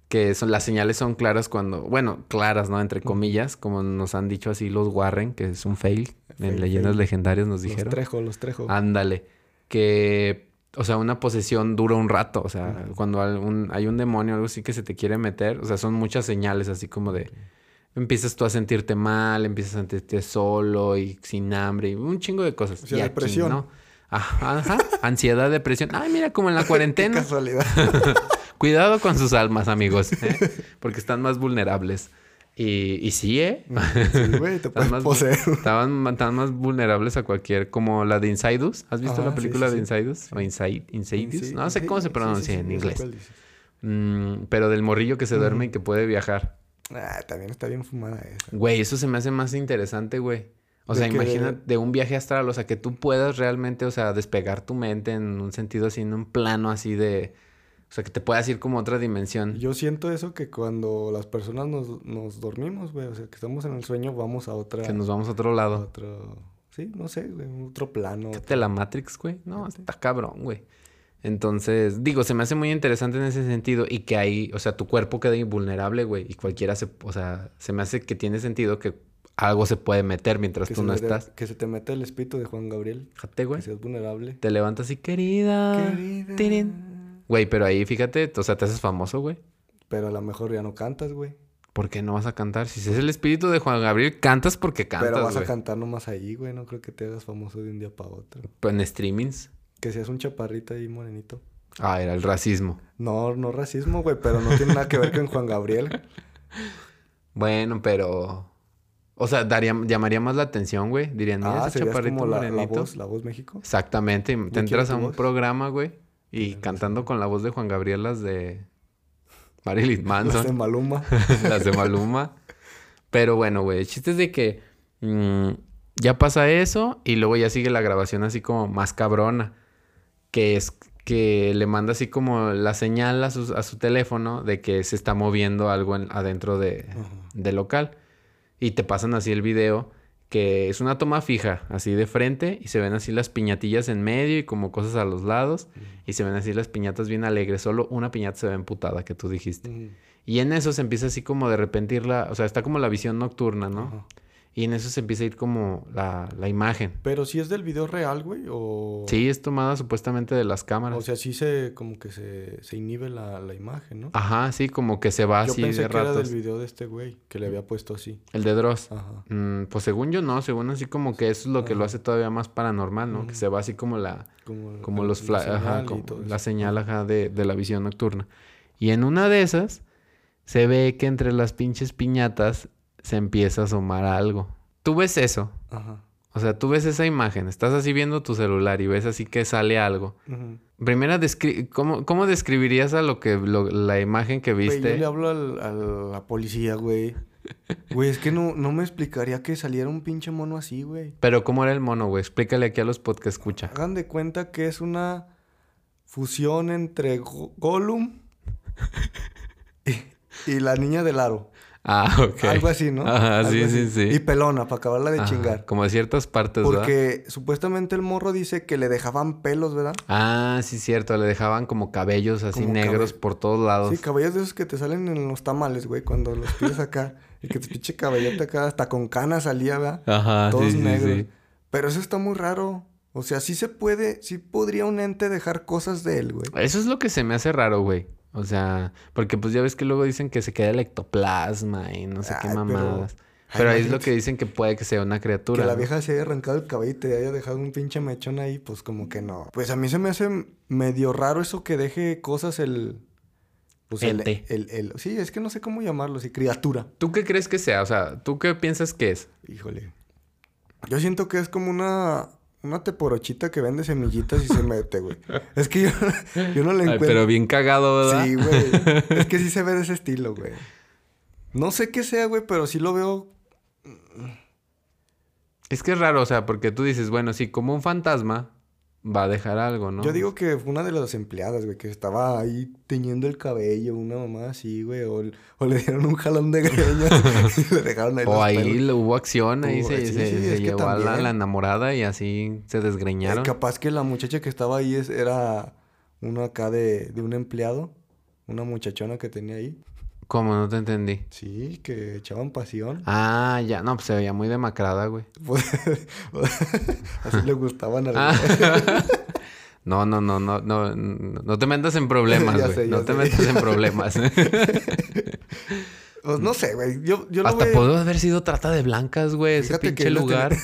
Que son, las señales son claras cuando, bueno, claras, ¿no? Entre comillas, como nos han dicho así los Warren, que es un fail. en leyendas fail. legendarias nos Los dijeron. trejo, los trejo. Ándale. Que, o sea, una posesión dura un rato. O sea, cuando hay un, hay un demonio o algo así que se te quiere meter, o sea, son muchas señales así como de... Empiezas tú a sentirte mal, empiezas a sentirte solo y sin hambre y un chingo de cosas. O sea, y aquí, depresión. ¿no? Ajá, ajá. Ansiedad, depresión. Ay, mira, como en la Qué cuarentena. casualidad. Cuidado con sus almas, amigos, ¿eh? porque están más vulnerables. Y, y sí, ¿eh? Sí, güey, te puedes más, poseer. estaban, más vulnerables a cualquier, como la de Insidus. ¿Has visto Ajá, la película sí, de sí. Insidus? O Inside, Insidious. Sí, no sé cómo se pronuncia en inglés. Mm, pero del morrillo que se duerme y que puede viajar. Ah, también está bien fumada esa. Güey, eso se me hace más interesante, güey. O ¿De sea, qué? imagina de un viaje astral, o sea, que tú puedas realmente, o sea, despegar tu mente en un sentido así, en un plano así de... O sea, que te puedas ir como a otra dimensión. Yo siento eso que cuando las personas nos, nos dormimos, güey, o sea, que estamos en el sueño, vamos a otra... Que nos vamos a otro a lado. otro... Sí, no sé, güey, otro plano. de la Matrix, güey. No, está cabrón, güey. Entonces, digo, se me hace muy interesante en ese sentido y que ahí, o sea, tu cuerpo queda invulnerable, güey, y cualquiera se, o sea, se me hace que tiene sentido que algo se puede meter mientras que tú no estás. Que se te mete el espíritu de Juan Gabriel. Fíjate, güey. Que seas vulnerable. Te levantas y querida. Querida. tirin". Güey, pero ahí fíjate, o sea, te haces famoso, güey. Pero a lo mejor ya no cantas, güey. ¿Por qué no vas a cantar? Si es el espíritu de Juan Gabriel, cantas porque cantas, Pero vas a cantar nomás ahí, güey. No creo que te hagas famoso de un día para otro. Pero en streamings. Que seas un chaparrito ahí morenito. Ah, era el racismo. No, no racismo, güey, pero no tiene nada que ver con Juan Gabriel. Bueno, pero... O sea, daría, llamaría más la atención, güey. Dirían, mira, Ah, ese chaparrito como la, voz, la voz México. Exactamente. Te entras a un voz. programa, güey. Y cantando con la voz de Juan Gabriel las de Marilyn Las de Manson. Maluma. las de Maluma. Pero bueno, güey. El chiste es de que mm, ya pasa eso y luego ya sigue la grabación así como más cabrona. Que es que le manda así como la señal a su, a su teléfono de que se está moviendo algo en- adentro de, del local. Y te pasan así el video que es una toma fija, así de frente, y se ven así las piñatillas en medio y como cosas a los lados, y se ven así las piñatas bien alegres. Solo una piñata se ve emputada, que tú dijiste. Y en eso se empieza así como de repentir la... O sea, está como la visión nocturna, ¿no? Y en eso se empieza a ir como la, la imagen. Pero si es del video real, güey, o... Sí, es tomada supuestamente de las cámaras. O sea, sí se, como que se, se inhibe la, la imagen, ¿no? Ajá, sí, como que se va Yo así pensé de que era del video de este güey, que le había puesto así. El de Dross. Ajá. Mm, pues según yo no, según así como que eso es lo que lo hace todavía más paranormal, ¿no? Que se va así como la... Como, Como el- los fla- señal ajá, como la señal ajá, de, de la visión nocturna. Y en una de esas se ve que entre las pinches piñatas se empieza a asomar algo. Tú ves eso, Ajá. o sea, tú ves esa imagen, estás así viendo tu celular y ves así que sale algo. Ujú. Primera, descri- ¿cómo, ¿cómo describirías a lo que lo- la imagen que Güey, viste? yo le hablo al- a la policía, güey. Güey, es que no, no me explicaría que saliera un pinche mono así, güey. Pero ¿cómo era el mono, güey? Explícale aquí a los pod que escucha. Hagan de cuenta que es una fusión entre Go- Gollum y, y la niña del aro. Ah, ok. Algo así, ¿no? Ajá, Algo sí, así. sí, sí. Y pelona, para acabarla de Ajá, chingar. Como de ciertas partes, ¿verdad? Porque supuestamente el morro dice que le dejaban pelos, ¿verdad? Ah, sí, cierto. Le dejaban como cabellos así Como negros cabe- por todos lados. Sí, cabellos de esos que te salen en los tamales, güey, cuando los pides acá. y que te pinche cabellote acá, hasta con canas salía, ¿verdad? Ajá, Todos sí, sí, negros. sí. Pero eso está muy raro. O sea, sí se puede, sí podría un ente dejar cosas de él, güey. Eso es lo que se me hace raro, güey. O sea, porque pues ya ves que luego dicen que se queda el ectoplasma y no sé qué Ay, mamadas. Pero ahí es lo que dicen que puede que sea una criatura. Que la vieja se haya arrancado el cabello y te haya dejado un pinche mechón ahí, pues como que no. Pues a mí se me hace medio raro eso que deje cosas el... Pues el, Ente. el, el- Sí, es que no sé cómo llamarlo, sí, criatura. ¿Tú qué crees que sea? O sea, ¿tú qué piensas que es? Híjole. Yo siento que es como una... Una teporochita que vende semillitas y se mete, güey. Es que yo, yo no le Ay, encuentro... pero bien cagado, ¿verdad? Sí, güey. Es que sí se ve de ese estilo, güey. No sé qué sea, güey, pero sí lo veo... Es que es raro, o sea, porque tú dices, bueno, sí, como un fantasma va a dejar algo, ¿no? Yo digo que fue una de las empleadas, güey, que estaba ahí teñiendo el cabello, una mamá así, güey, o, o le dieron un jalón de greñas y le dejaron ahí O ahí pelos. hubo acción, ahí Hubo- se, sí, se- sí, se es que llevó a la, enamorada y así se Eh, desgreñaron. capaz que la muchacha que estaba ahí es- era uno acá de, de un empleado, una muchachona que tenía ahí. ¿Cómo? No te entendí. Sí, que echaban pasión. Ah, ya, no, pues se veía muy demacrada, güey. Pues, así le gustaban a la- Ah. No, no, no, no, no, no te metas en problemas, Ya güey. sé, ya No te metas en problemas. Pues no sé, güey. Yo, yo lo Hasta veo- pudo haber sido trata de blancas, güey, ese Fíjate pinche lugar.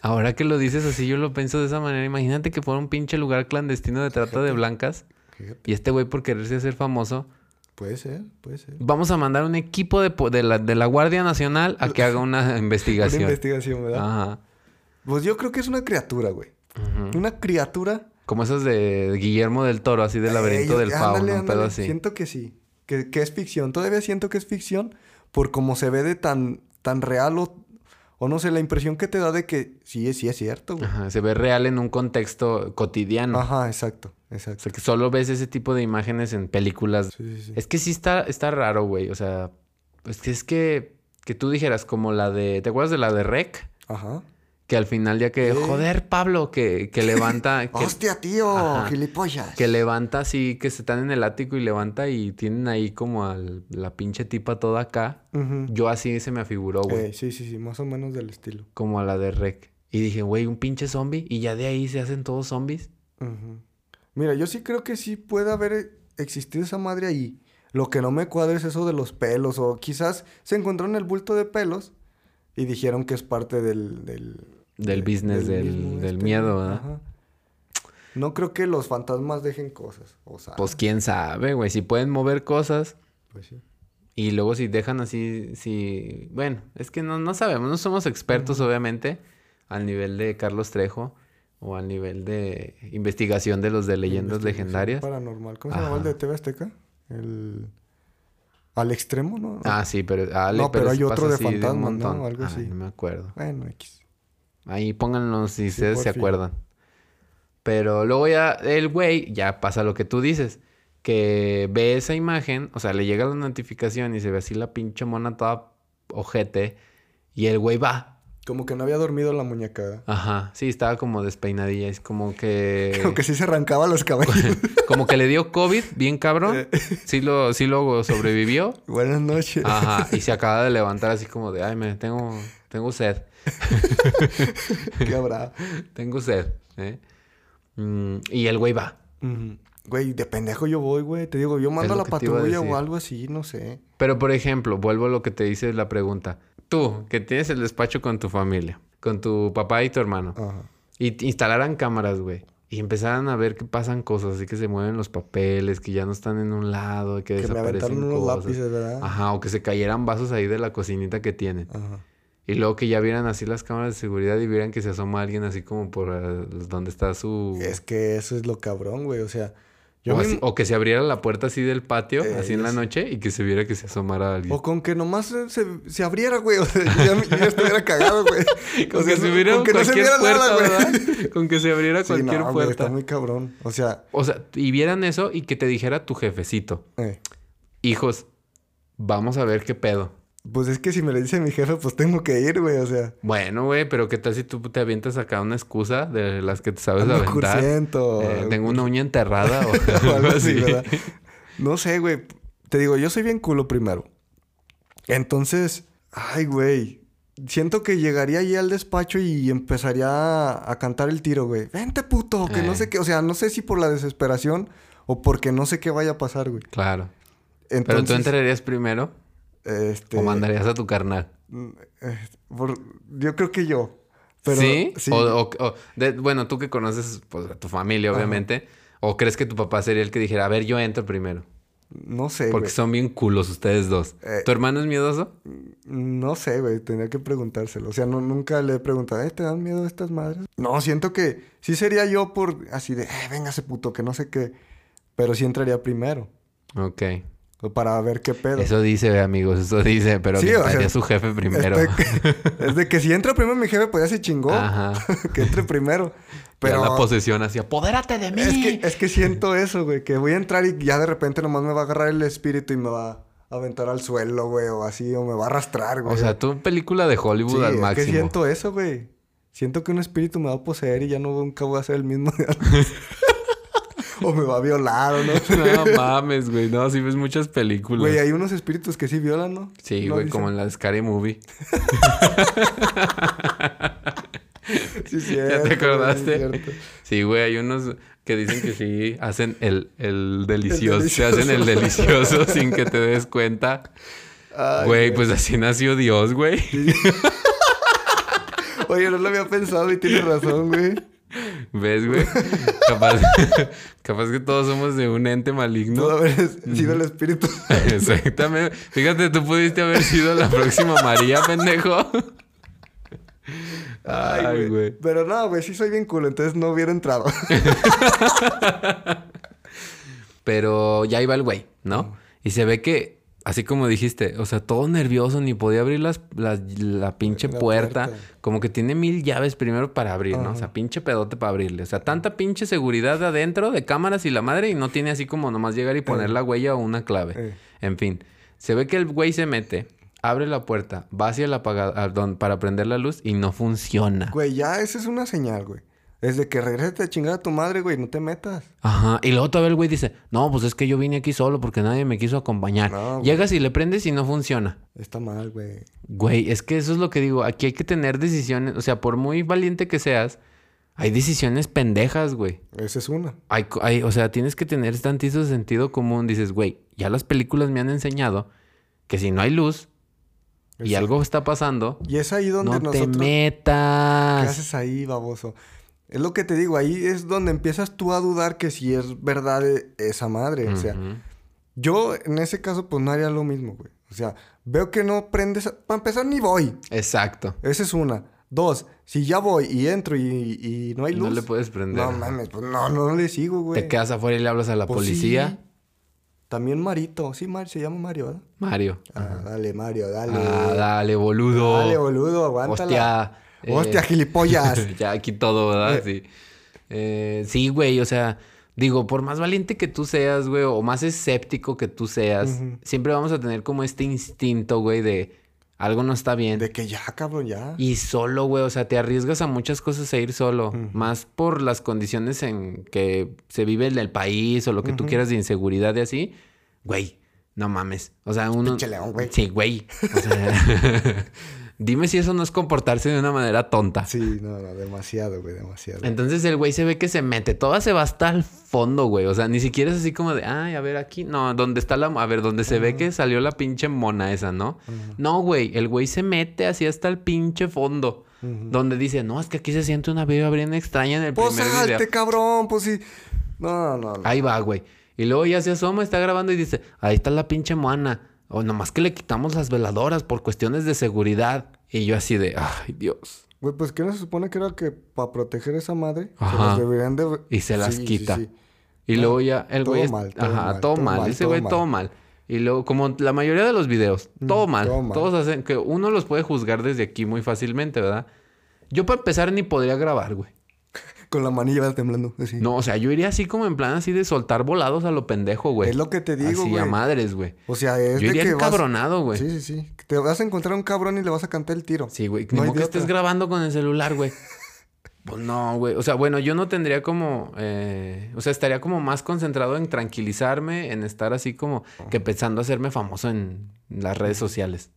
Ahora que lo dices así, yo lo pienso de esa manera. Imagínate que fuera un pinche lugar clandestino de trata de blancas. Fíjate, Y este güey, por quererse hacer famoso, Puede ser, puede ser. vamos a mandar un equipo de, de, la, de la Guardia Nacional a que haga una Una investigación. investigación, ¿verdad? Ajá. Pues yo creo que es una criatura, güey. Una criatura. Como esos de Guillermo del Toro, así del laberinto Eh, yo- del fauno, un pedo así. Siento que sí. Que, que es ficción. Todavía siento que es ficción por cómo se ve de tan, tan real o, o no sé, la impresión que te da de que sí, sí es cierto, güey. Ajá, se ve real en un contexto cotidiano. Ajá, exacto, O exacto. sea, que solo ves ese tipo de imágenes en películas. Sí, sí, sí. Es que sí está, está raro, güey. O sea, es que es que, que tú dijeras como la de... ¿Te acuerdas de la de Rec? Ajá. Que al final ya que... Joder, Pablo, que, que levanta... que, ¡Hostia, tío! Ajá. ¡Gilipollas! que levanta así, que se están en el ático y levanta y tienen ahí como a la pinche tipa toda acá. Yo así se me afiguró, güey. Eh, sí, sí, sí, más o menos del estilo. Como a la de Rec. Y dije, güey, un pinche zombie. Y ya de ahí se hacen todos zombies. Ujú. Mira, yo sí creo que sí puede haber existido esa madre ahí. Lo que no me cuadra es eso de los pelos. O quizás se encontró en el bulto de pelos y dijeron que es parte del... Del, Del business del- este, miedo, ¿verdad? Ajá. No creo que los fantasmas dejen cosas. O sea, Pues quién sabe, güey. Si pueden mover cosas. pues sí. Y luego si dejan así, si... Bueno, es que no, no sabemos, no somos expertos obviamente al nivel de Carlos Trejo o al nivel de investigación de los de leyendas legendarias. Paranormal. ¿Cómo se llamaba el de TV Azteca? El... Al extremo, ¿no? Ah, sí, pero... Ale, No, pero hay sí otro de fantasmas, ¿no? Algo Ay, así. no me acuerdo. Bueno, X. Ahí pónganlo si ustedes se acuerdan. Pero luego ya el güey ya pasa lo que tú dices. Que ve esa imagen, o sea, le llega la notificación y se ve así la pinche mona toda ojete. Y el güey va. Como que no había dormido la muñeca. Ajá, sí, estaba como despeinadilla. Es como que... Como que sí se arrancaba los cabellos. como que le dio COVID, bien cabrón. Eh. Sí lo, sí lo sobrevivió. Buenas noches. Ajá, y se acaba de levantar así como de, ay, me tengo, tengo sed. ¿Qué habrá? Tengo sed. ¿eh? Mm, y el güey va. Güey, de pendejo yo voy, güey. Te digo, yo mando a la patrulla o algo así, no sé. Pero, por ejemplo, vuelvo a lo que te dice la pregunta. Tú, que tienes el despacho con tu familia, con tu papá y tu hermano, Ajá. y instalaran cámaras, güey, y empezaran a ver que pasan cosas, así que se mueven los papeles, que ya no están en un lado, que, Que me desaparecen unos cosas. lápices, ¿verdad? Ajá, o que se cayeran vasos ahí de la cocinita que tienen. Ajá. Y luego que ya vieran así las cámaras de seguridad y vieran que se asoma alguien así como por eh, donde está su... Es que eso es lo cabrón, güey. O sea, yo o, me- así- o que se abriera la puerta así del patio, Eh, así en la noche, y que se viera que se asomara alguien. O con que nomás se, se, se abriera, güey. O sea, ya, estuviera cagado, güey. Con O sea, que se abriera con que no se viera puerta, nada. ¿verdad? Con que se abriera Sí, cualquier güey, puerta. está muy cabrón. O sea, O sea, y vieran eso y que te dijera tu jefecito, eh, hijos, vamos a ver qué pedo. Pues es que si me le dice mi jefe, pues tengo que ir, güey. O sea, Bueno, güey, pero ¿qué tal si tú te avientas acá una excusa de las que te sabes ando aventar? cursiento. Eh, tengo una uña enterrada o, o algo así. ¿verdad? No sé, güey. Te digo, yo soy bien culo primero. Entonces, ay, güey. Siento que llegaría ahí al despacho y empezaría a, a cantar el tiro, güey. Vente, puto, que no Eh. sé qué. O sea, no sé si por la desesperación o porque no sé qué vaya a pasar, güey. Claro. Entonces, Pero tú entrarías primero este, o mandarías a tu carnal. mm, eh, por- yo creo que yo. Pero, ¿Sí? sí. O, o- o- de- bueno, tú que conoces pues, a tu familia, Ajá. obviamente. ¿O crees que tu papá sería el que dijera, a ver, yo entro primero? No sé, Porque son bien culos ustedes dos. Eh. ¿Tu hermano es miedoso? No sé, güey. Tendría que preguntárselo. O sea, no, nunca le he preguntado, ¿eh, ¿te dan miedo estas madres? No, siento que sí sería yo por así de, eh, véngase puto, que no sé qué. Pero sí entraría primero. Ok. O Para ver qué pedo. Eso dice, amigos, eso dice, pero Sí, o sea, su jefe primero. Es de, que, es de que si entra primero mi jefe, pues ya se chingó. Ajá. que entre primero. Pero la posesión así, apodérate de mí. es que, es que siento eso, güey. Que voy a entrar y ya de repente nomás me va a agarrar el espíritu y me va a aventar al suelo, güey. O así, o me va a arrastrar, güey. O sea, tú película de Hollywood sí, al es máximo. que siento eso, güey. Siento que un espíritu me va a poseer y ya no nunca voy a ser el mismo. o me va a violar, o no. No mames, güey. No, sí ves muchas películas. Güey, hay unos espíritus que sí violan, ¿no? Sí, ¿No güey, como en la Scary Movie. Sí, ¿Ya cierto, te güey, acordaste? Sí, güey, hay unos que dicen que sí hacen el, el delicioso. El Se hacen el delicioso sin que te des cuenta. Ay, Güey, pues así nació Dios, güey. Oye, no lo había pensado y tienes razón, güey. ¿Ves, güey? Capaz, capaz que todos somos de un ente maligno. Pudo haber sido el espíritu. Exactamente. Fíjate, tú pudiste haber sido la próxima María, pendejo. Ay, güey. Pero no, güey, sí soy bien culo, entonces no hubiera entrado. Pero ya iba el güey, ¿no? Y se ve que, así como dijiste, o sea, todo nervioso, ni podía abrir las, las- la pinche La puerta. puerta. Como que tiene mil llaves primero para abrir, ¿no? O sea, pinche pedote para abrirle. O sea, tanta pinche seguridad adentro de cámaras y la madre y no tiene así como nomás llegar y poner la huella o una clave. Eh. En fin, se ve que el güey se mete, abre la puerta, va hacia el apagador para prender la luz y no funciona. Güey, ya esa es una señal, güey. Desde que regreses a chingar a tu madre, güey, no te metas. Ajá. Y luego todavía el güey dice, no, pues es que yo vine aquí solo porque nadie me quiso acompañar. No. Llegas y le prendes y no funciona. Está mal, güey. Güey, es que eso es lo que digo. Aquí hay que tener decisiones. O sea, por muy valiente que seas, hay decisiones pendejas, güey. Esa es una. Hay, hay- o sea, tienes que tener tantito sentido común. Dices, güey, ya las películas me han enseñado que si no hay luz y algo está pasando, Y es ahí donde no te nosotros... ¿Qué metas. haces ahí, baboso? Es lo que te digo, ahí es donde empiezas tú a dudar que si es verdad e- esa madre. O sea, yo en ese caso pues no haría lo mismo, güey. O sea, veo que no prendes... a- Para empezar, ni voy. Exacto. Esa es una. Dos, si ya voy y entro y, y no hay No luz... le puedes prender. No mames, pues no, no le sigo, güey. Te quedas afuera y le hablas a la Pues policía. sí. También Marito. Sí, Mar, se llama Mario, ¿verdad? Mario. Ah, dale, Mario, dale. Ah, dale, boludo. Dale, boludo, aguántala. Hostia. Eh, Hostia, gilipollas. ya aquí todo, ¿verdad? Sí. Eh, sí, güey, o sea, digo, por más valiente que tú seas, güey, o más escéptico que tú seas, siempre vamos a tener como este instinto, güey, de algo no está bien. De que ya, cabrón, ya. Y solo, güey, o sea, te arriesgas a muchas cosas a ir solo. Más por las condiciones en que se vive en el país o lo que tú quieras de inseguridad y así. Güey, no mames. O sea, uno... Pinche león, güey. Sí, güey. O sea... Dime si eso no es comportarse de una manera tonta. Sí, no, no, demasiado, güey, demasiado. Entonces el güey se ve que se mete. Toda se va hasta el fondo, güey. O sea, ni siquiera es así como de, ay, a ver aquí. No, donde está la. A ver, donde se ve que salió la pinche mona esa, ¿no? No, güey. El güey se mete así hasta el pinche fondo. Donde dice, no, es que aquí se siente una vibra bien extraña en el Pues primer salte, video. cabrón, pues sí. No, no, no. Ahí va, güey. Y luego ya se asoma, está grabando y dice, ahí está la pinche mona. O nomás que le quitamos las veladoras por cuestiones de seguridad. Y yo así de, ay, Dios. Güey, pues que no se supone que era que para proteger esa madre, se Ajá. las deberían de... Y se las Sí, quita. sí. Y No, luego ya el todo güey... mal, todo Ajá, mal, todo, todo mal. mal, Ese todo güey mal. todo mal. Y luego, como la mayoría de los videos, todo mal. todo mal. Todos hacen... Que uno los puede juzgar desde aquí muy fácilmente, ¿verdad? Yo para empezar ni podría grabar, güey. Con la manilla temblando, así. No, o sea, yo iría así como en plan así de soltar volados a lo pendejo, güey. Es lo que te digo, Así a güey. madres, güey. O sea, es Yo de iría que vas... encabronado, güey. Sí, sí, sí. Te vas a encontrar un cabrón y le vas a cantar el tiro. Sí, güey. No Ni que de estés grabando con el celular, güey. Pues no, güey. O sea, bueno, yo no tendría como... eh, o sea, estaría como más concentrado en tranquilizarme, en estar así como que pensando hacerme famoso en las redes sociales.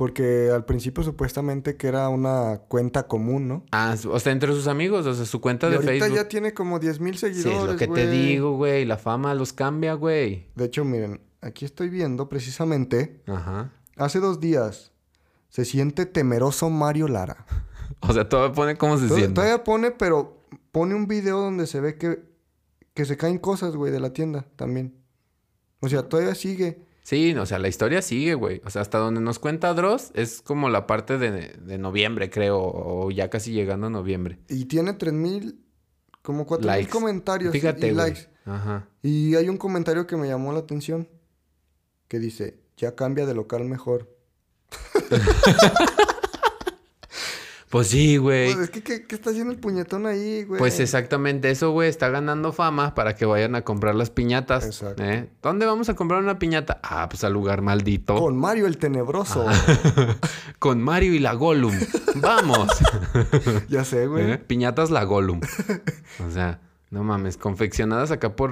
Porque al principio supuestamente que era una cuenta común, ¿no? Ah, o sea, entre sus amigos, o sea, su cuenta Y de ahorita Facebook. ya tiene como 10 mil Sí, seguidores, es lo que te digo, güey. La fama los cambia, güey. De hecho, miren, aquí estoy viendo precisamente... Ajá. Hace dos días se siente temeroso Mario Lara. O sea, todo pone cómo se siente. Todavía pone, pero pone un video donde se ve que, que se caen cosas, güey, de la tienda también. O sea, todavía sigue. Sí, o sea, la historia sigue, güey. O sea, hasta donde nos cuenta Dross es como la parte de, de noviembre, creo, o ya casi llegando a noviembre. Y tiene 3000, como 4000 Likes. comentarios Fíjate, y güey. likes. Ajá. Y hay un comentario que me llamó la atención. Que dice, ya cambia de local mejor. Pues sí, güey. Pues es que, ¿qué, qué está haciendo el puñetón ahí, güey? Pues exactamente eso, güey. Está ganando fama para que vayan a comprar las piñatas. Exacto. ¿eh? ¿Dónde vamos a comprar una piñata? Ah, pues al lugar maldito. Con Mario el Tenebroso. Con Mario y la Gollum. ¡Vamos! ya sé, güey. ¿Eh? Piñatas la Gollum. O sea, no mames. Confeccionadas acá por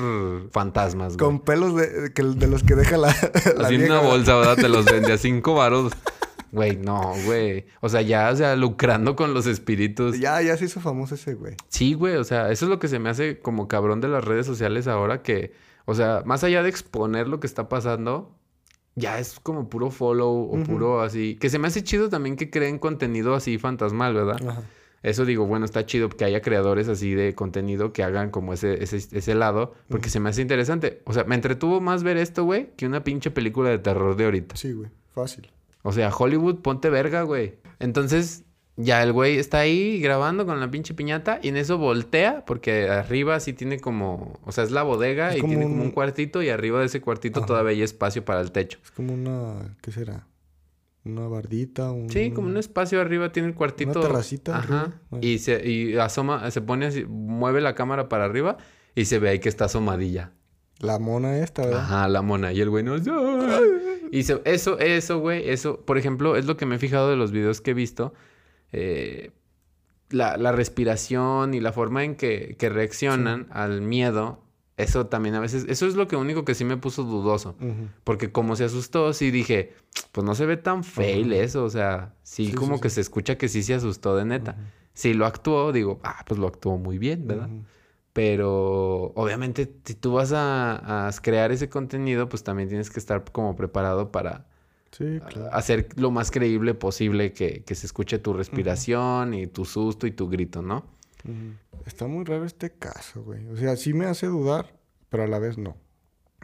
fantasmas, güey. Con pelos de, que- de los que deja la, la Así en una bolsa, ¿verdad? Te los vende a cinco varos. Güey, no, güey. O sea, ya, o sea, lucrando con los espíritus. Ya, ya se hizo famoso ese, güey. Sí, güey, o sea, eso es lo que se me hace como cabrón de las redes sociales ahora que, o sea, más allá de exponer lo que está pasando, ya es como puro follow o puro así, que se me hace chido también que creen contenido así fantasmal, ¿verdad? Ajá. Eso digo, bueno, está chido que haya creadores así de contenido que hagan como ese, ese, ese lado, porque se me hace interesante. O sea, me entretuvo más ver esto, güey, que una pinche película de terror de ahorita. Sí, güey. Fácil. O sea, Hollywood, ponte verga, güey. Entonces, ya el güey está ahí grabando con la pinche piñata y en eso voltea, porque arriba sí tiene como, o sea, es la bodega Es y tiene un- como un cuartito y arriba de ese cuartito Ajá. todavía hay espacio para el techo. Es como una... ¿Qué será? Una bardita, un... Sí, como un espacio arriba tiene el cuartito. Una terracita Ajá. Y se y asoma, se pone así, mueve la cámara para arriba y se ve ahí que está asomadilla. La mona esta, ¿verdad? Ajá, la mona. Y el güey no. Y se- eso, eso, güey, eso, por ejemplo, es lo que me he fijado de los videos que he visto. eh, la, la respiración y la forma en que, que reaccionan al miedo. Eso también a veces. Eso es lo que único que sí me puso dudoso. Porque como se asustó, sí dije, pues no se ve tan fail eso. O sea, sí, Sí, sí, como que se escucha que sí se asustó de neta. Si lo actuó, digo, ah, pues lo actuó muy bien, ¿verdad? Pero obviamente si tú vas a, a crear ese contenido, pues también tienes que estar como preparado para Sí, claro. hacer lo más creíble posible que, que se escuche tu respiración y tu susto y tu grito, ¿no? Está muy raro este caso, güey. O sea, sí me hace dudar, pero a la vez no.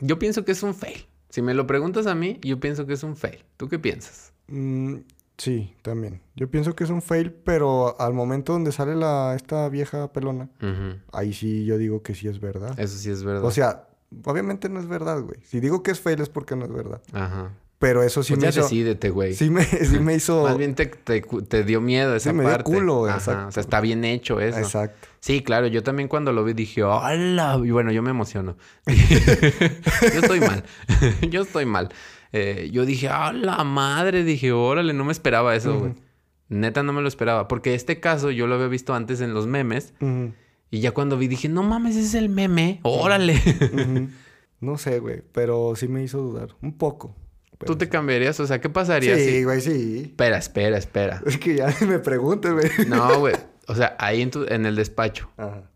Yo pienso que es un fail. Si me lo preguntas a mí, yo pienso que es un fail. ¿Tú qué piensas? Mm, sí, también. Yo pienso que es un fail, pero al momento donde sale la esta vieja pelona, ahí sí yo digo que sí es verdad. Eso sí es verdad. O sea, obviamente no es verdad, güey. Si digo que es fail es porque no es verdad. Ajá. Pero eso sí Pues me ya hizo... decídete, güey. Sí me, sí me hizo... Más bien te, te, te dio miedo esa Sí, me dio parte. culo, Ajá, exacto. O sea, está bien hecho eso. Exacto. Sí, claro, yo también cuando lo vi dije, ¡hola! Y bueno, yo me emociono. yo estoy mal. yo estoy mal. Eh, yo dije, ¡ah, la madre! Dije, órale, no me esperaba eso, güey. Neta, no me lo esperaba. Porque este caso yo lo había visto antes en los memes. Y ya cuando vi dije, no mames, ese es el meme. ¡Órale! No sé, güey, pero sí me hizo dudar. Un poco. ¿Tú te cambiarías? O sea, ¿qué pasaría Sí, si... güey, sí. Espera, espera, espera. Es que ya me preguntes, güey. No, güey. O sea, ahí en, tu, en el despacho. Ajá.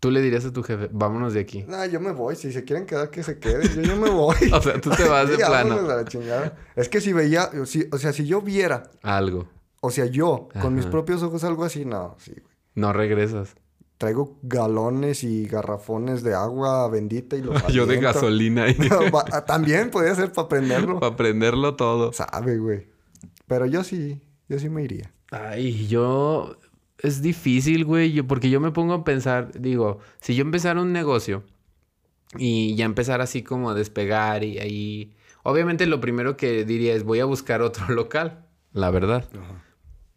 Tú le dirías a tu jefe, vámonos de aquí. No, yo me voy. Si se quieren quedar, que se queden. Yo, yo me voy. O sea, tú te vas de Sí, plano. la chingada. Es que si veía... si- o sea, si yo viera... Algo. O sea, yo, con mis propios ojos, algo así, no, sí, güey. No regresas. Traigo galones y garrafones de agua bendita y los Yo de gasolina va- ah, También podría ser para prenderlo. Para aprenderlo todo. Sabe, güey. Pero yo sí, yo sí me iría. Ay, yo... Es difícil, güey, yo- porque yo me pongo a pensar, digo, si yo empezara un negocio y ya empezar así como a despegar y ahí... Obviamente lo primero que diría es voy a buscar otro local, la verdad.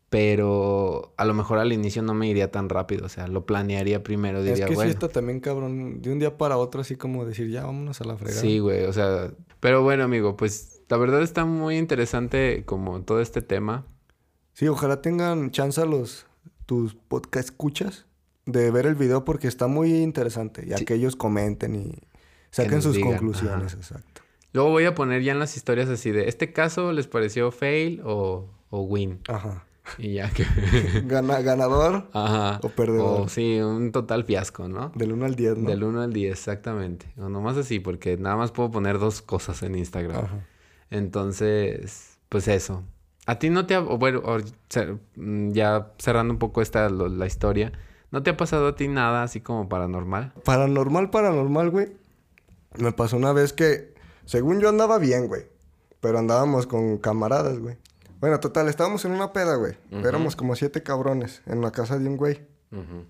Pero a lo mejor al inicio no me iría tan rápido, o sea, lo planearía primero, Es diría, que bueno. sí está también cabrón. De un día para otro, así como decir, ya vámonos a la fregada. Sí, güey, o sea, pero bueno, amigo, pues la verdad está muy interesante como todo este tema. Sí, ojalá tengan chance a los tus podcast escuchas de ver el video porque está muy interesante. Ya Sí. que ellos comenten y saquen sus digan, conclusiones, ajá. exacto. Luego voy a poner ya en las historias así de, ¿este caso les pareció fail o, o win? Ajá. Y ya que... Gana, ganador Ajá. O perdedor. O sí, un total fiasco, ¿no? del 1 al 10, ¿no? Del 1 al 10, exactamente. O nomás así, porque nada más puedo poner dos cosas en Instagram. Ajá. Entonces, pues eso. A ti no te ha... Bueno, mm, ya cerrando un poco esta, la historia. ¿No te ha pasado a ti nada así como paranormal? Paranormal, paranormal, güey. Me pasó una vez que Según yo andaba bien, güey. Pero andábamos con camaradas, güey. Bueno, total, estábamos en una peda, güey. Éramos como siete cabrones en la casa de un güey. Ujú.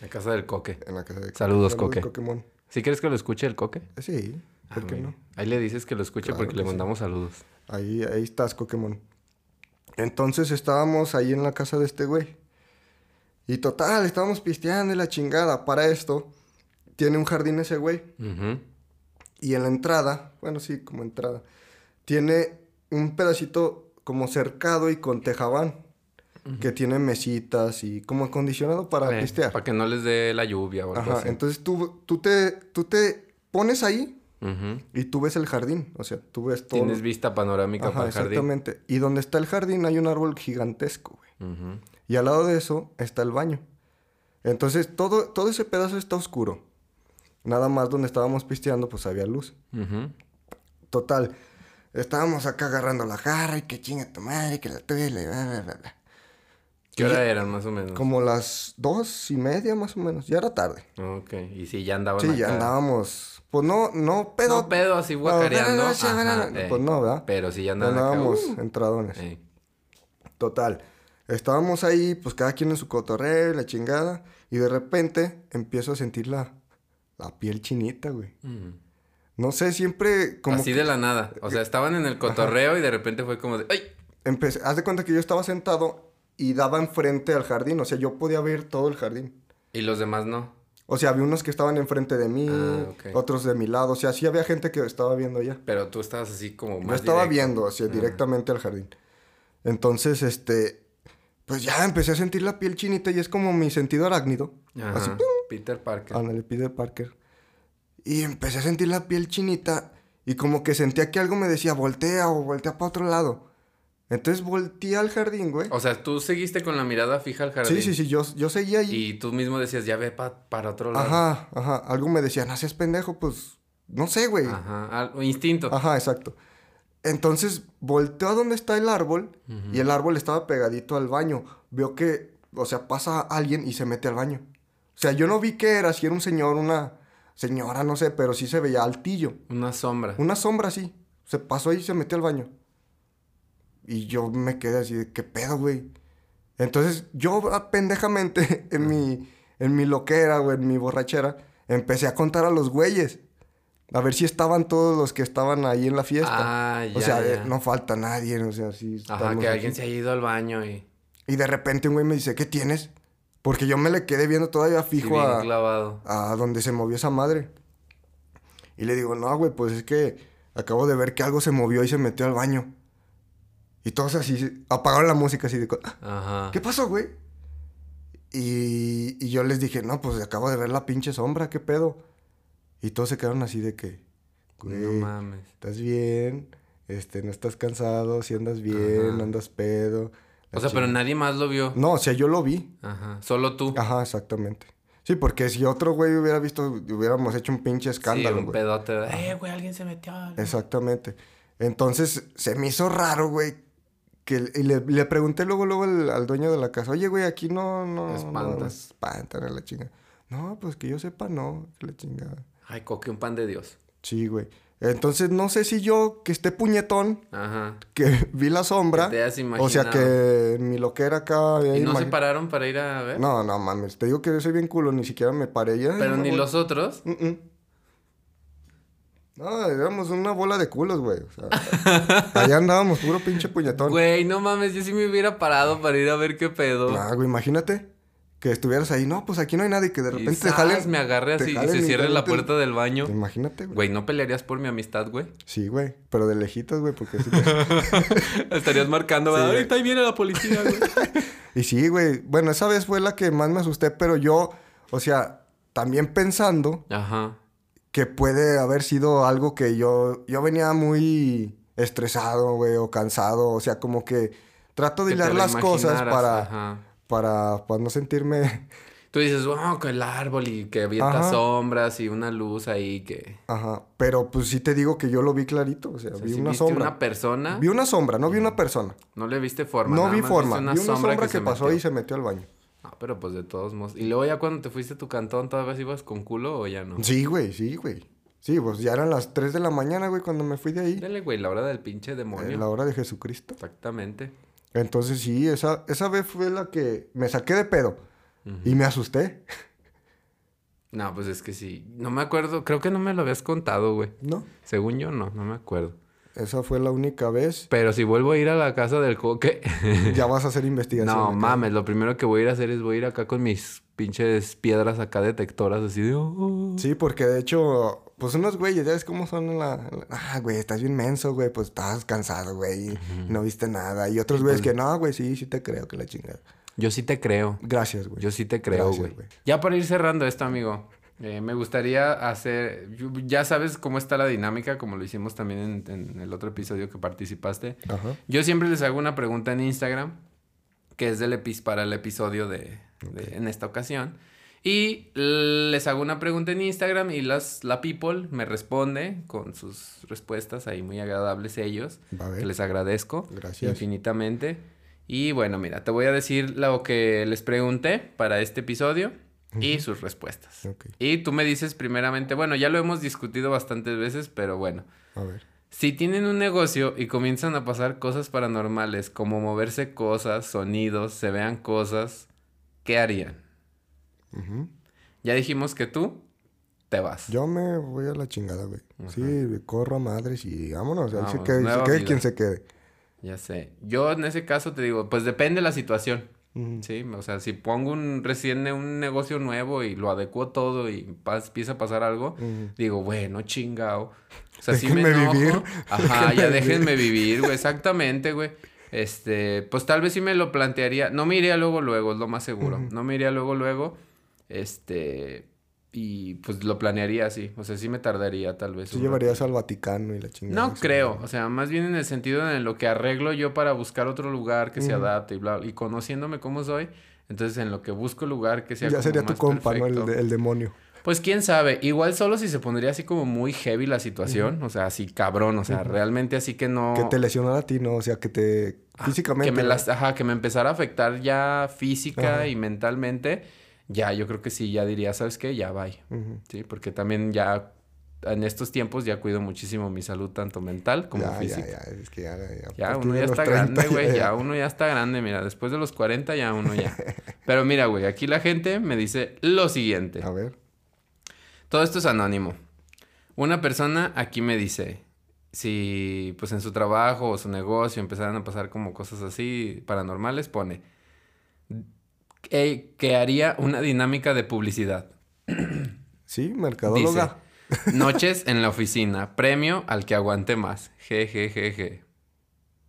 La casa del coque. En la casa de Saludos, Coque. Coquemón. ¿Sí quieres que lo escuche el coque? Sí, ¿por Ah, qué muy no? Ahí le dices que lo escuche Claro porque que le sí. mandamos saludos. Ahí, ahí estás, Coquemón. Entonces estábamos ahí en la casa de este güey. Y total, estábamos pisteando y la chingada. Para esto, tiene un jardín ese güey. Y en la entrada, bueno, sí, como entrada, tiene un pedacito como cercado y con tejabán. Que tiene mesitas y como acondicionado para Eh, pistear. Para que no les dé la lluvia o algo Ajá, así. entonces tú, tú, te, tú te pones ahí Y tú ves el jardín. O sea, tú ves todo. Tienes vista panorámica Ajá, para el jardín. exactamente. Y donde está el jardín hay un árbol gigantesco, güey. Y al lado de eso está el baño. Entonces todo, todo ese pedazo está oscuro. Nada más donde estábamos pisteando, pues había luz. Total. Estábamos acá agarrando la jarra y que chinga tu madre, que la tuya, y la- bla, bla, bla, bla. ¿Qué hora eran más o menos? Como las dos y media más o menos. Ya era tarde. Ok. Y sí, ya andaban Sí, ya andábamos. Pues no, no pedo. No pedo así guacareando. Ajá, eh. Pues no, ¿verdad? Pero sí ya andaban acá. Andábamos Uh. entradones. Eh. Total. Estábamos ahí, pues cada quien en su cotorreo, la chingada. Y de repente empiezo a sentir la, la piel chinita, güey. Mm. No sé, siempre como... Así de la nada. O sea, estaban en el cotorreo y de repente fue como de... ¡Ay! Empecé, haz de cuenta que yo estaba sentado y daba enfrente al jardín. O sea, yo podía ver todo el jardín. Y los demás no. O sea, había unos que estaban enfrente de mí, Ah, otros de mi lado. O sea, sí había gente que estaba viendo allá. Pero tú estabas así como Yo más estaba directo. viendo hacia Ah. directamente al jardín. Entonces, este... Pues ya empecé a sentir la piel chinita y es como mi sentido arácnido. Ajá. Así, Peter Parker. Ándale, Peter Parker. Y empecé a sentir la piel chinita y como que sentía que algo me decía, voltea o voltea para otro lado. Entonces volteé al jardín, güey. O sea, tú seguiste con la mirada fija al jardín. Sí, sí, sí, yo, yo seguía ahí. Y tú mismo decías, ya ve pa- para otro lado. Ajá, ajá. Algo me decía, no seas pendejo, pues, no sé, güey. Ajá. Al- instinto. Ajá, exacto. Entonces volteo a donde está el árbol y el árbol estaba pegadito al baño. Veo que, o sea, pasa alguien y se mete al baño. O sea, yo no vi qué era, si era un señor, una señora, no sé, pero sí se veía altillo. Una sombra. Una sombra así. Se pasó ahí y se metió al baño. Y yo me quedé así de, ¿qué pedo, güey? Entonces, yo pendejamente, en mi, en mi loquera, güey, en mi borrachera, empecé a contar a los güeyes. A ver si estaban todos los que estaban ahí en la fiesta. Ah, o ya, sea, ya. eh, no falta nadie, o sea, sí. Ajá, que aquí. alguien se haya ido al baño y... Y de repente un güey me dice, ¿qué tienes? Porque yo me le quedé viendo todavía Sí, fijo bien a, clavado. a donde se movió esa madre. Y le digo, no, güey, pues es que acabo de ver que algo se movió y se metió al baño. Y todos así, apagaron la música así de... Ajá. ¿Qué pasó, güey? Y, y yo les dije, no, pues acabo de ver la pinche sombra, ¿qué pedo? Y todos se quedaron así de que, güey, No mames. ¿estás bien? Este, no estás cansado, si andas bien, Ajá. andas pedo. La O sea, pero nadie más lo vio. No, o sea, yo lo vi. Ajá. Solo tú. Ajá, exactamente. Sí, porque si otro güey hubiera visto, hubiéramos hecho un pinche escándalo, sí, un güey. pedote. de, Eh, güey, alguien se metió. al-". Exactamente. Entonces, se me hizo raro, güey. Que, y le, le pregunté luego, luego al, al dueño de la casa, oye, güey, aquí no, no, Espantan. no espantan a la chinga. No, pues que yo sepa, no, que la chingada. Ay, coque, un pan de Dios. Sí, güey. Entonces, no sé si yo, que esté puñetón, Ajá. que vi la sombra. Te hayas o sea, que mi loquera acá... había ¿Y no se pararon para ir a ver? No, no, mames. Te digo que yo soy bien culo, ni siquiera me paré. Ya, Pero ni los otros. Mm, mm. No, éramos una bola de culos, güey. O sea, allá andábamos puro pinche puñetón. Güey, no mames, yo sí me hubiera parado para ir a ver qué pedo. Ah, güey, imagínate que estuvieras ahí. No, pues aquí no hay nadie. Que de Y repente te zas, jalen. me agarre te así y se cierre la te- puerta del baño. Imagínate, güey. Güey, ¿no pelearías por mi amistad, güey? Sí, güey. Pero de lejitos, güey, porque... sí te- Estarías marcando, Sí. Ahorita ahí viene la policía, güey. y sí, güey. Bueno, esa vez fue la que más me asusté, pero yo... O sea, también pensando Ajá. Que puede haber sido algo que yo... Yo venía muy estresado, güey, o cansado. O sea, como que trato de Que hilar las cosas para... Ajá. Para, para no sentirme... Tú dices, wow, que el árbol y que avienta sombras y una luz ahí que... Ajá. Pero pues sí te digo que yo lo vi clarito. O sea, O sea, vi si una viste sombra. una persona, Vi una sombra, no vi una persona. no le viste forma. No nada vi más forma. viste vi una sombra, que, pasó metió. y se metió al baño. No, pero pues de todos modos. ¿Y luego ya cuando te fuiste a tu cantón todavía ibas con culo o ya no? Sí, güey, sí, güey. Sí, pues ya eran las 3 de la mañana, güey, cuando me fui de ahí. Dale, güey, la hora del pinche demonio. En la hora de Jesucristo. Exactamente. Entonces sí, esa, esa vez fue la que me saqué de pedo. Y me asusté. No, pues es que sí. No me acuerdo. Creo que no me lo habías contado, güey. ¿No? Según yo, no. No me acuerdo. Esa fue la única vez. Pero si vuelvo a ir a la casa del coque... Ya vas a hacer investigación. no, acá. mames. Lo primero que voy a ir a hacer es voy a ir acá con mis pinches piedras acá detectoras. Así de... "Oh". Sí, porque de hecho, pues unos güeyes, ¿ya ves cómo son en la... en la- Ah, güey, estás bien menso, güey, pues estabas cansado, güey, no viste nada. Y otros güeyes pues que, no, güey, sí, sí te creo que la chingada. Yo sí te creo. Gracias, güey. Yo sí te creo, Gracias, güey. Ya para ir cerrando esto, amigo. Eh, me gustaría hacer... Ya sabes cómo está la dinámica, como lo hicimos también en, en el otro episodio que participaste. Ajá. Yo siempre les hago una pregunta en Instagram, que es del epi- para el episodio de, de- en esta ocasión. Y les hago una pregunta en Instagram y las, la people me responde con sus respuestas ahí muy agradables ellos. Que les agradezco Gracias. infinitamente. Y bueno, mira, te voy a decir lo que les pregunté para este episodio y sus respuestas. Ok. Y tú me dices primeramente, bueno, ya lo hemos discutido bastantes veces, pero bueno. A ver. Si tienen un negocio y comienzan a pasar cosas paranormales, como moverse cosas, sonidos, se vean cosas, ¿qué harían? Ujú. Ya dijimos que tú te vas. Yo me voy a la chingada, güey. Sí, corro a madres y vámonos. Ahí se quede, se quede quien se quede. Ya sé. Yo en ese caso te digo, pues depende de la situación. Sí, o sea, si pongo un recién un negocio nuevo y lo adecuo todo y pas- empieza a pasar algo, digo, bueno, chingao. O sea, sí me enojo. vivir. Ajá, ya Déjenme déjenme vivir, güey, exactamente, güey. Este, pues tal vez sí me lo plantearía. No me iría luego, luego, es lo más seguro. No me iría luego, luego. Este, y pues lo planearía así. O sea, sí me tardaría tal vez. Un llevarías al Vaticano y la chingada. No creo, o sea, más bien en el sentido en lo que arreglo yo para buscar otro lugar que se adapte y bla, y conociéndome cómo soy, entonces en lo que busco lugar que sea Ya como sería tu compa, ¿no? El, de- demonio. Pues quién sabe, igual solo si se pondría así como muy heavy la situación, o sea, así cabrón, o sea, realmente así que no... Que te lesionara a ti, ¿no? O sea, que te... Físicamente. Ah, que me las, ajá, que me empezara a afectar ya física y mentalmente, ya yo creo que sí, ya diría, ¿sabes qué? Ya bye. Ujú. Sí, porque también ya en estos tiempos ya cuido muchísimo mi salud tanto mental como ya, física. Ya, ya, es que ya... Ya, a Ya, partir uno ya está 30 grande, güey. Ya uno ya está grande, mira. Después de los 40 ya uno ya. Pero mira, güey, aquí la gente me dice lo siguiente. A ver. Todo esto es anónimo. Una persona aquí me dice, si pues en su trabajo o su negocio empezaran a pasar como cosas así paranormales, pone que, que haría una dinámica de publicidad. Sí, mercadóloga. Noches en la oficina, premio al que aguante más. Jejejeje.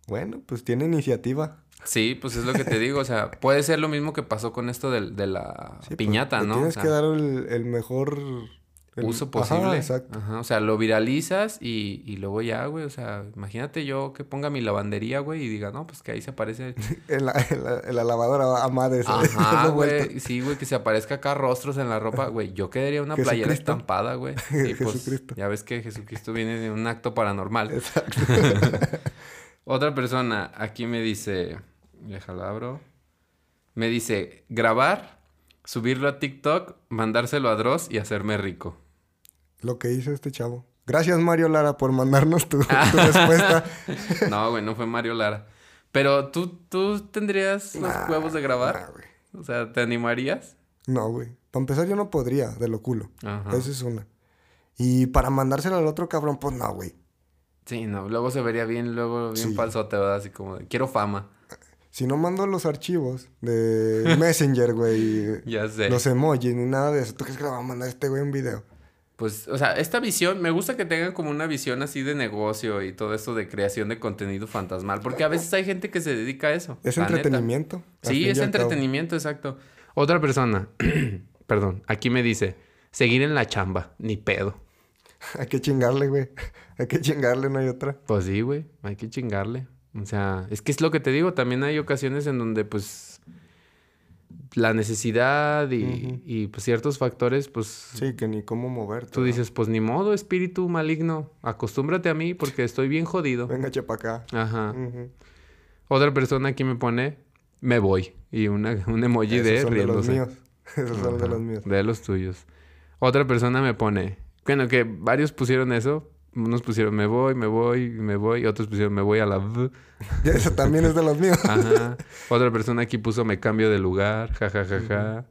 Bueno, pues tiene iniciativa. Sí, pues es lo que te digo, o sea, puede ser lo mismo que pasó con esto del- de, la Sí, pues, piñata, ¿no? Tienes O sea, que dar el, el mejor... el- uso Ajá, posible. exacto. Ajá, o sea, lo viralizas y, y luego ya, güey, o sea, imagínate yo que ponga mi lavandería, güey, y diga, no, pues que ahí se aparece. En la, en la, en la lavadora a madres. Ajá, güey, sí, güey, que se aparezca acá rostros en la ropa, güey, yo quedaría una playera estampada, güey. Y pues, Jesucristo. ya ves que Jesucristo viene de un acto paranormal. Exacto. Otra persona aquí me dice, déjala abro. Me dice, grabar, subirlo a TikTok, mandárselo a Dross y hacerme rico. Lo que hizo este chavo. Gracias, Mario Lara, por mandarnos tu, tu respuesta. No, güey, no fue Mario Lara. Pero tú, tú tendrías los Nah, huevos de grabar. O sea, ¿te animarías? No, güey. Para empezar, yo no podría, de lo culo. Ajá. Esa es una. Y para mandárselo al otro cabrón, pues no, güey. Sí, no, luego se vería bien, luego bien Sí. falsote, ¿verdad? Así como, de, quiero fama. Si no mando los archivos de Messenger, güey, Ya sé. los emojis ni nada de eso, ¿tú crees que le va a mandar a este güey un video? Pues, o sea, esta visión, me gusta que tengan como una visión así de negocio y todo esto de creación de contenido fantasmal, porque a veces hay gente que se dedica a eso. Es entretenimiento. Sí, es entretenimiento, exacto. Otra persona, perdón, aquí me dice, seguir en la chamba, ni pedo. Hay que chingarle, güey. Hay que chingarle, no hay otra. Pues sí, güey, hay que chingarle. O sea, es que es lo que te digo, también hay ocasiones en donde pues la necesidad y, y, pues ciertos factores, pues Sí, que ni cómo moverte. tú ¿no? dices, pues ni modo, espíritu maligno, acostúmbrate a mí porque estoy bien jodido. Venga, chepa acá. Ajá. Otra persona aquí me pone, me voy. Y una, un emoji Esos de son de los riéndose. míos. Esos son de los míos. De los tuyos. Otra persona me pone, Bueno, que varios pusieron eso. Unos pusieron me voy, me voy, me voy. Otros pusieron me voy a la V. Eso también es de los míos. Ajá. Otra persona aquí puso me cambio de lugar. Ja, ja, ja, ja.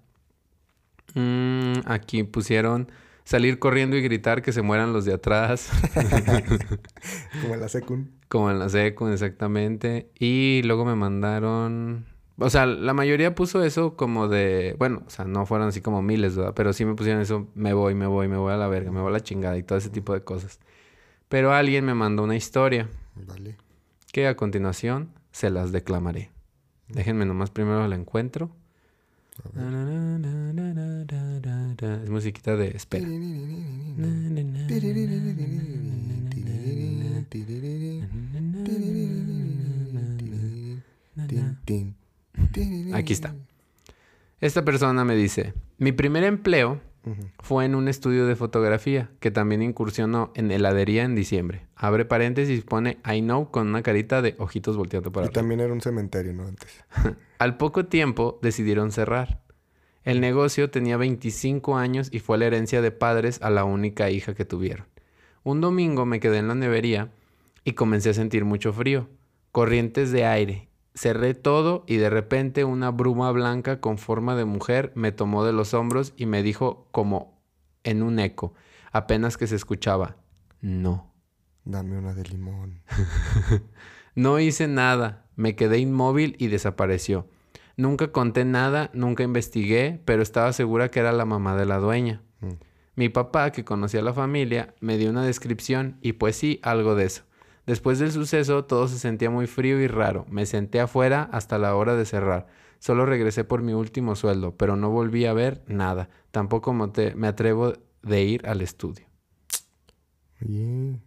Mm, aquí pusieron salir corriendo y gritar que se mueran los de atrás. Como en la secund. Como en la secu, exactamente. Y luego me mandaron... O sea, la mayoría puso eso como de... Bueno, o sea, no fueron así como miles, ¿verdad? Pero sí me pusieron eso, me voy, me voy, me voy a la verga, me voy a la chingada y todo ese tipo de cosas. Pero alguien me mandó una historia Vale. que a continuación se las declamaré. Déjenme nomás primero la encuentro. Es musiquita de espera. Aquí está. Esta persona me dice, mi primer empleo fue en un estudio de fotografía que también incursionó en heladería en diciembre. Abre paréntesis, pone I know con una carita de ojitos volteando para Y arriba. también era un cementerio, ¿no? Antes. Al poco tiempo decidieron cerrar. El negocio tenía 25 años y fue la herencia de padres a la única hija que tuvieron. Un domingo me quedé en la nevería y comencé a sentir mucho frío, corrientes de aire. Cerré todo y de repente una bruma blanca con forma de mujer me tomó de los hombros y me dijo como en un eco, apenas que se escuchaba, no. Dame una de limón. No hice nada, me quedé inmóvil y desapareció. Nunca conté nada, nunca investigué, pero estaba segura que era la mamá de la dueña. Mm. Mi papá, que conocía a la familia, me dio una descripción y pues sí, algo de eso. Después del suceso todo se sentía muy frío y raro. Me senté afuera hasta la hora de cerrar. Solo regresé por mi último sueldo, pero no volví a ver nada. Tampoco me atrevo de ir al estudio. Oye.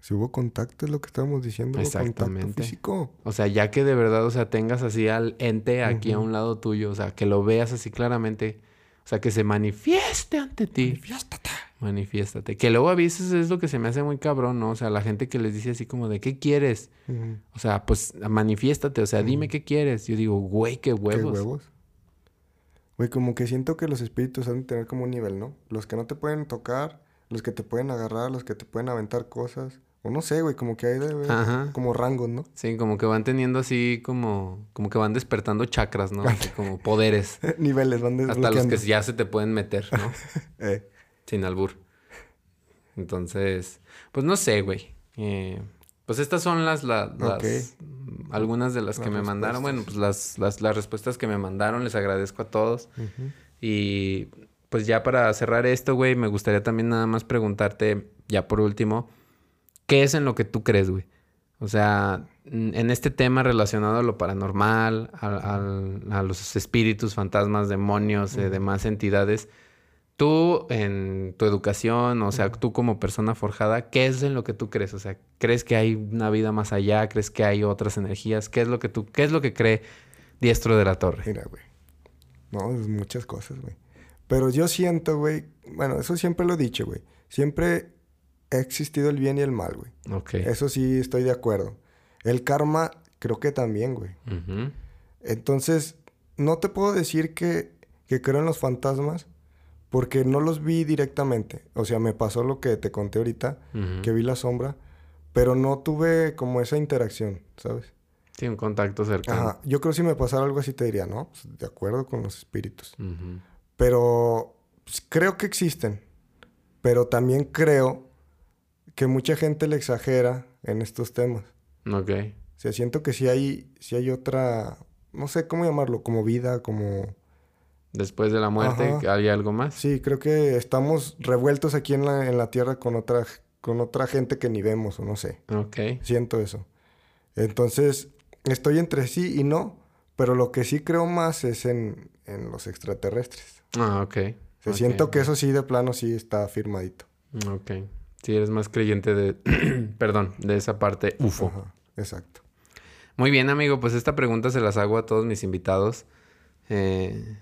Si hubo contacto, es lo que estábamos diciendo. Exactamente. físico. O sea, ya que de verdad, o sea, tengas así al ente aquí a un lado tuyo, o sea, que lo veas así claramente, o sea, que se manifieste ante ti. Manifiéstate. Manifiéstate. Que luego a veces es lo que se me hace muy cabrón, ¿no? O sea, la gente que les dice así como de, ¿qué quieres? O sea, pues manifiéstate, o sea, dime qué quieres. Yo digo, güey, qué ¿Qué huevos. huevos? Güey, como que siento que los espíritus han de tener como un nivel, ¿no? Los que no te pueden tocar, los que te pueden agarrar, los que te pueden aventar cosas. O no sé, güey, como que hay Ajá. como rangos, ¿no? Sí, como que van teniendo así como, como que van despertando chakras, ¿no? Así como poderes. Niveles van Hasta los que ya se te pueden meter, ¿no? Eh, Sin albur. Entonces, pues no sé, güey. Eh, pues estas son las, la- las- algunas de las, Las que me mandaron. Bueno, pues las, las, las respuestas que me mandaron, les agradezco a todos. Y pues ya para cerrar esto, güey, me gustaría también nada más preguntarte, ya por último, ¿qué es en lo que tú crees, güey? O sea, en este tema relacionado a lo paranormal, al- al- a, los espíritus, fantasmas, demonios, eh, demás entidades, tú en tu educación, o sea, tú como persona forjada, ¿qué es en lo que tú crees? O sea, ¿crees que hay una vida más allá? ¿Crees que hay otras energías? ¿Qué es lo que tú, qué es lo que cree Diestro de la Torre? Mira, güey. No, es muchas cosas, güey. Pero yo siento, güey. Bueno, eso siempre lo he dicho, güey. Siempre ha existido el bien y el mal, güey. Ok. Eso sí estoy de acuerdo. El karma, creo que también, güey. Entonces, no te puedo decir que, que creo en los fantasmas porque no los vi directamente. O sea, me pasó lo que te conté ahorita, que vi la sombra, pero no tuve como esa interacción, ¿sabes? Sí, un contacto cercano. Ajá. Yo creo que si me pasara algo así te diría, no, pues, de acuerdo con los espíritus. Pero pues, creo que existen. Pero también creo que mucha gente le exagera en estos temas. Ok. O sea, siento que si hay, si hay otra, no sé cómo llamarlo, como vida, como... Después de la muerte, Ajá. ¿hay algo más? Sí, creo que estamos revueltos aquí en la, en la Tierra con otra, con otra gente que ni vemos, o no sé. Ok. Siento eso. Entonces, estoy entre sí y no, pero lo que sí creo más es en, en los extraterrestres. Ah, ok. O sea, Ok. siento que eso sí, de plano, sí está firmadito. Ok. Sí, eres más creyente de... Perdón, de esa parte UFO. Ajá, exacto. Muy bien, amigo. Pues esta pregunta se las hago a todos mis invitados. Eh,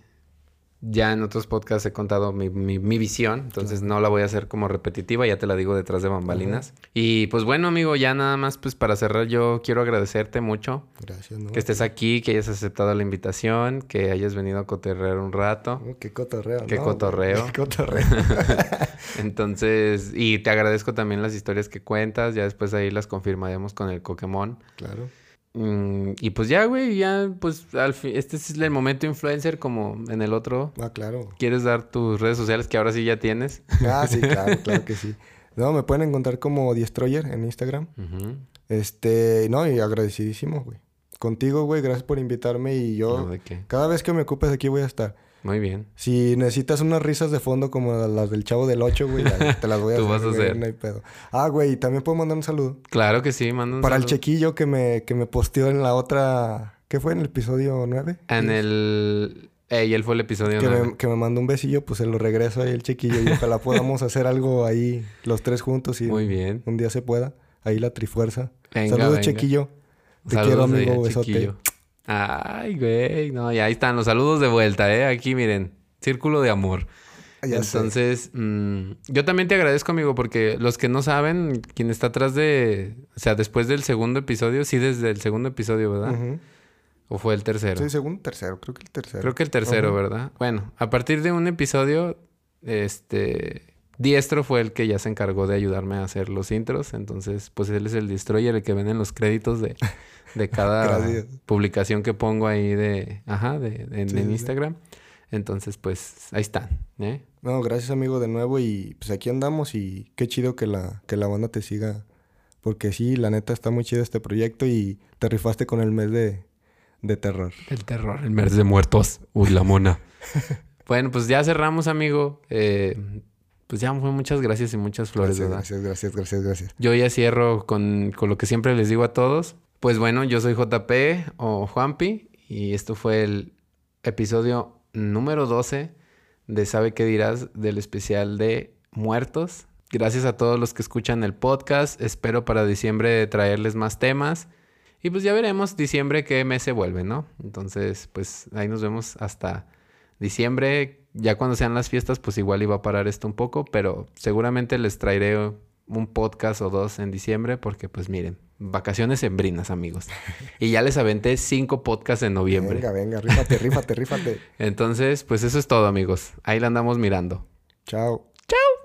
ya en otros podcasts he contado mi, mi- mi visión, entonces no la voy a hacer como repetitiva, ya te la digo detrás de bambalinas. Y pues bueno, amigo, ya nada más pues para cerrar yo quiero agradecerte mucho Gracias, ¿no? que estés aquí, que hayas aceptado la invitación, que hayas venido a cotorrear un rato. Oh, qué cotorreo, Qué ¿no? cotorreo. Qué cotorreo. Entonces, y te agradezco también las historias que cuentas, ya después ahí las confirmaremos con el Pokémon. claro. Mm, y pues ya, güey, ya, pues al fin, este es el momento influencer como en el otro. Ah, claro. ¿Quieres dar tus redes sociales que ahora sí ya tienes? Ah, sí, claro, claro que sí. No, me pueden encontrar como Destroyer en Instagram. Este, no, y agradecidísimo, güey. Contigo, güey, gracias por invitarme y yo... No, ¿de qué? Cada vez que me ocupes aquí voy a estar. Muy bien. Si necesitas unas risas de fondo como las del Chavo del 8, güey, te las voy a Tú hacer. vas a hacer. No hay pedo. Ah, güey, y también puedo mandar un saludo. Claro que sí, manda un Para el chequillo que me, que me posteó en la otra... ¿Qué fue? ¿En el episodio 9? En el... Ey, él fue el episodio Que nueve. me, que me mandó un besillo, pues se lo regreso ahí el chiquillo y ojalá podamos hacer algo ahí los tres juntos y Muy bien. un día se pueda. Ahí la trifuerza. Venga, Saludos, venga. chiquillo. Te Saludos quiero, amigo, besote. chiquillo. Ay, güey. No, y ahí están los saludos de vuelta, ¿eh? Aquí, miren. Círculo de amor. Ya sé. Entonces, mm, yo también te agradezco, amigo, porque los que no saben, quien está atrás de... O sea, después del segundo episodio, sí, desde el segundo episodio, ¿verdad? ¿O fue el tercero? Sí, segundo, tercero. Creo que el tercero. Creo que el tercero. ¿verdad? Bueno, a partir de un episodio, este... Diestro fue el que ya se encargó de ayudarme a hacer los intros. Entonces, pues él es el destroyer, el que ven en los créditos de, de cada Gracias. publicación que pongo ahí de... Ajá, de, de- en, Sí, en sí, sí. Instagram. Entonces, pues ahí están, ¿eh? No, gracias, amigo, de nuevo. Y pues aquí andamos y qué chido que la, que la banda te siga. Porque sí, la neta está muy chido este proyecto y te rifaste con el mes de, de terror. El terror, el mes de muertos. Uy, la mona. bueno, pues ya cerramos, amigo. Eh, pues ya fue muchas gracias y muchas flores, Gracias, ¿verdad? gracias, gracias, gracias, gracias. Yo ya cierro con, con lo que siempre les digo a todos. Pues bueno, yo soy JP o Juanpi y esto fue el episodio número 12 de Sabe qué dirás del especial de muertos. Gracias a todos los que escuchan el podcast. Espero para diciembre traerles más temas. Y pues ya veremos diciembre qué mes se vuelve, ¿no? Entonces, pues ahí nos vemos hasta diciembre. Ya cuando sean las fiestas, pues igual iba a parar esto un poco, pero seguramente les traeré un podcast o dos en diciembre porque pues miren, vacaciones sembrinas, amigos. Y ya les aventé cinco podcasts en noviembre. Venga, venga, rífate, rífate, rífate. Entonces, pues eso es todo, amigos. Ahí la andamos mirando. Chao. ¡Chao!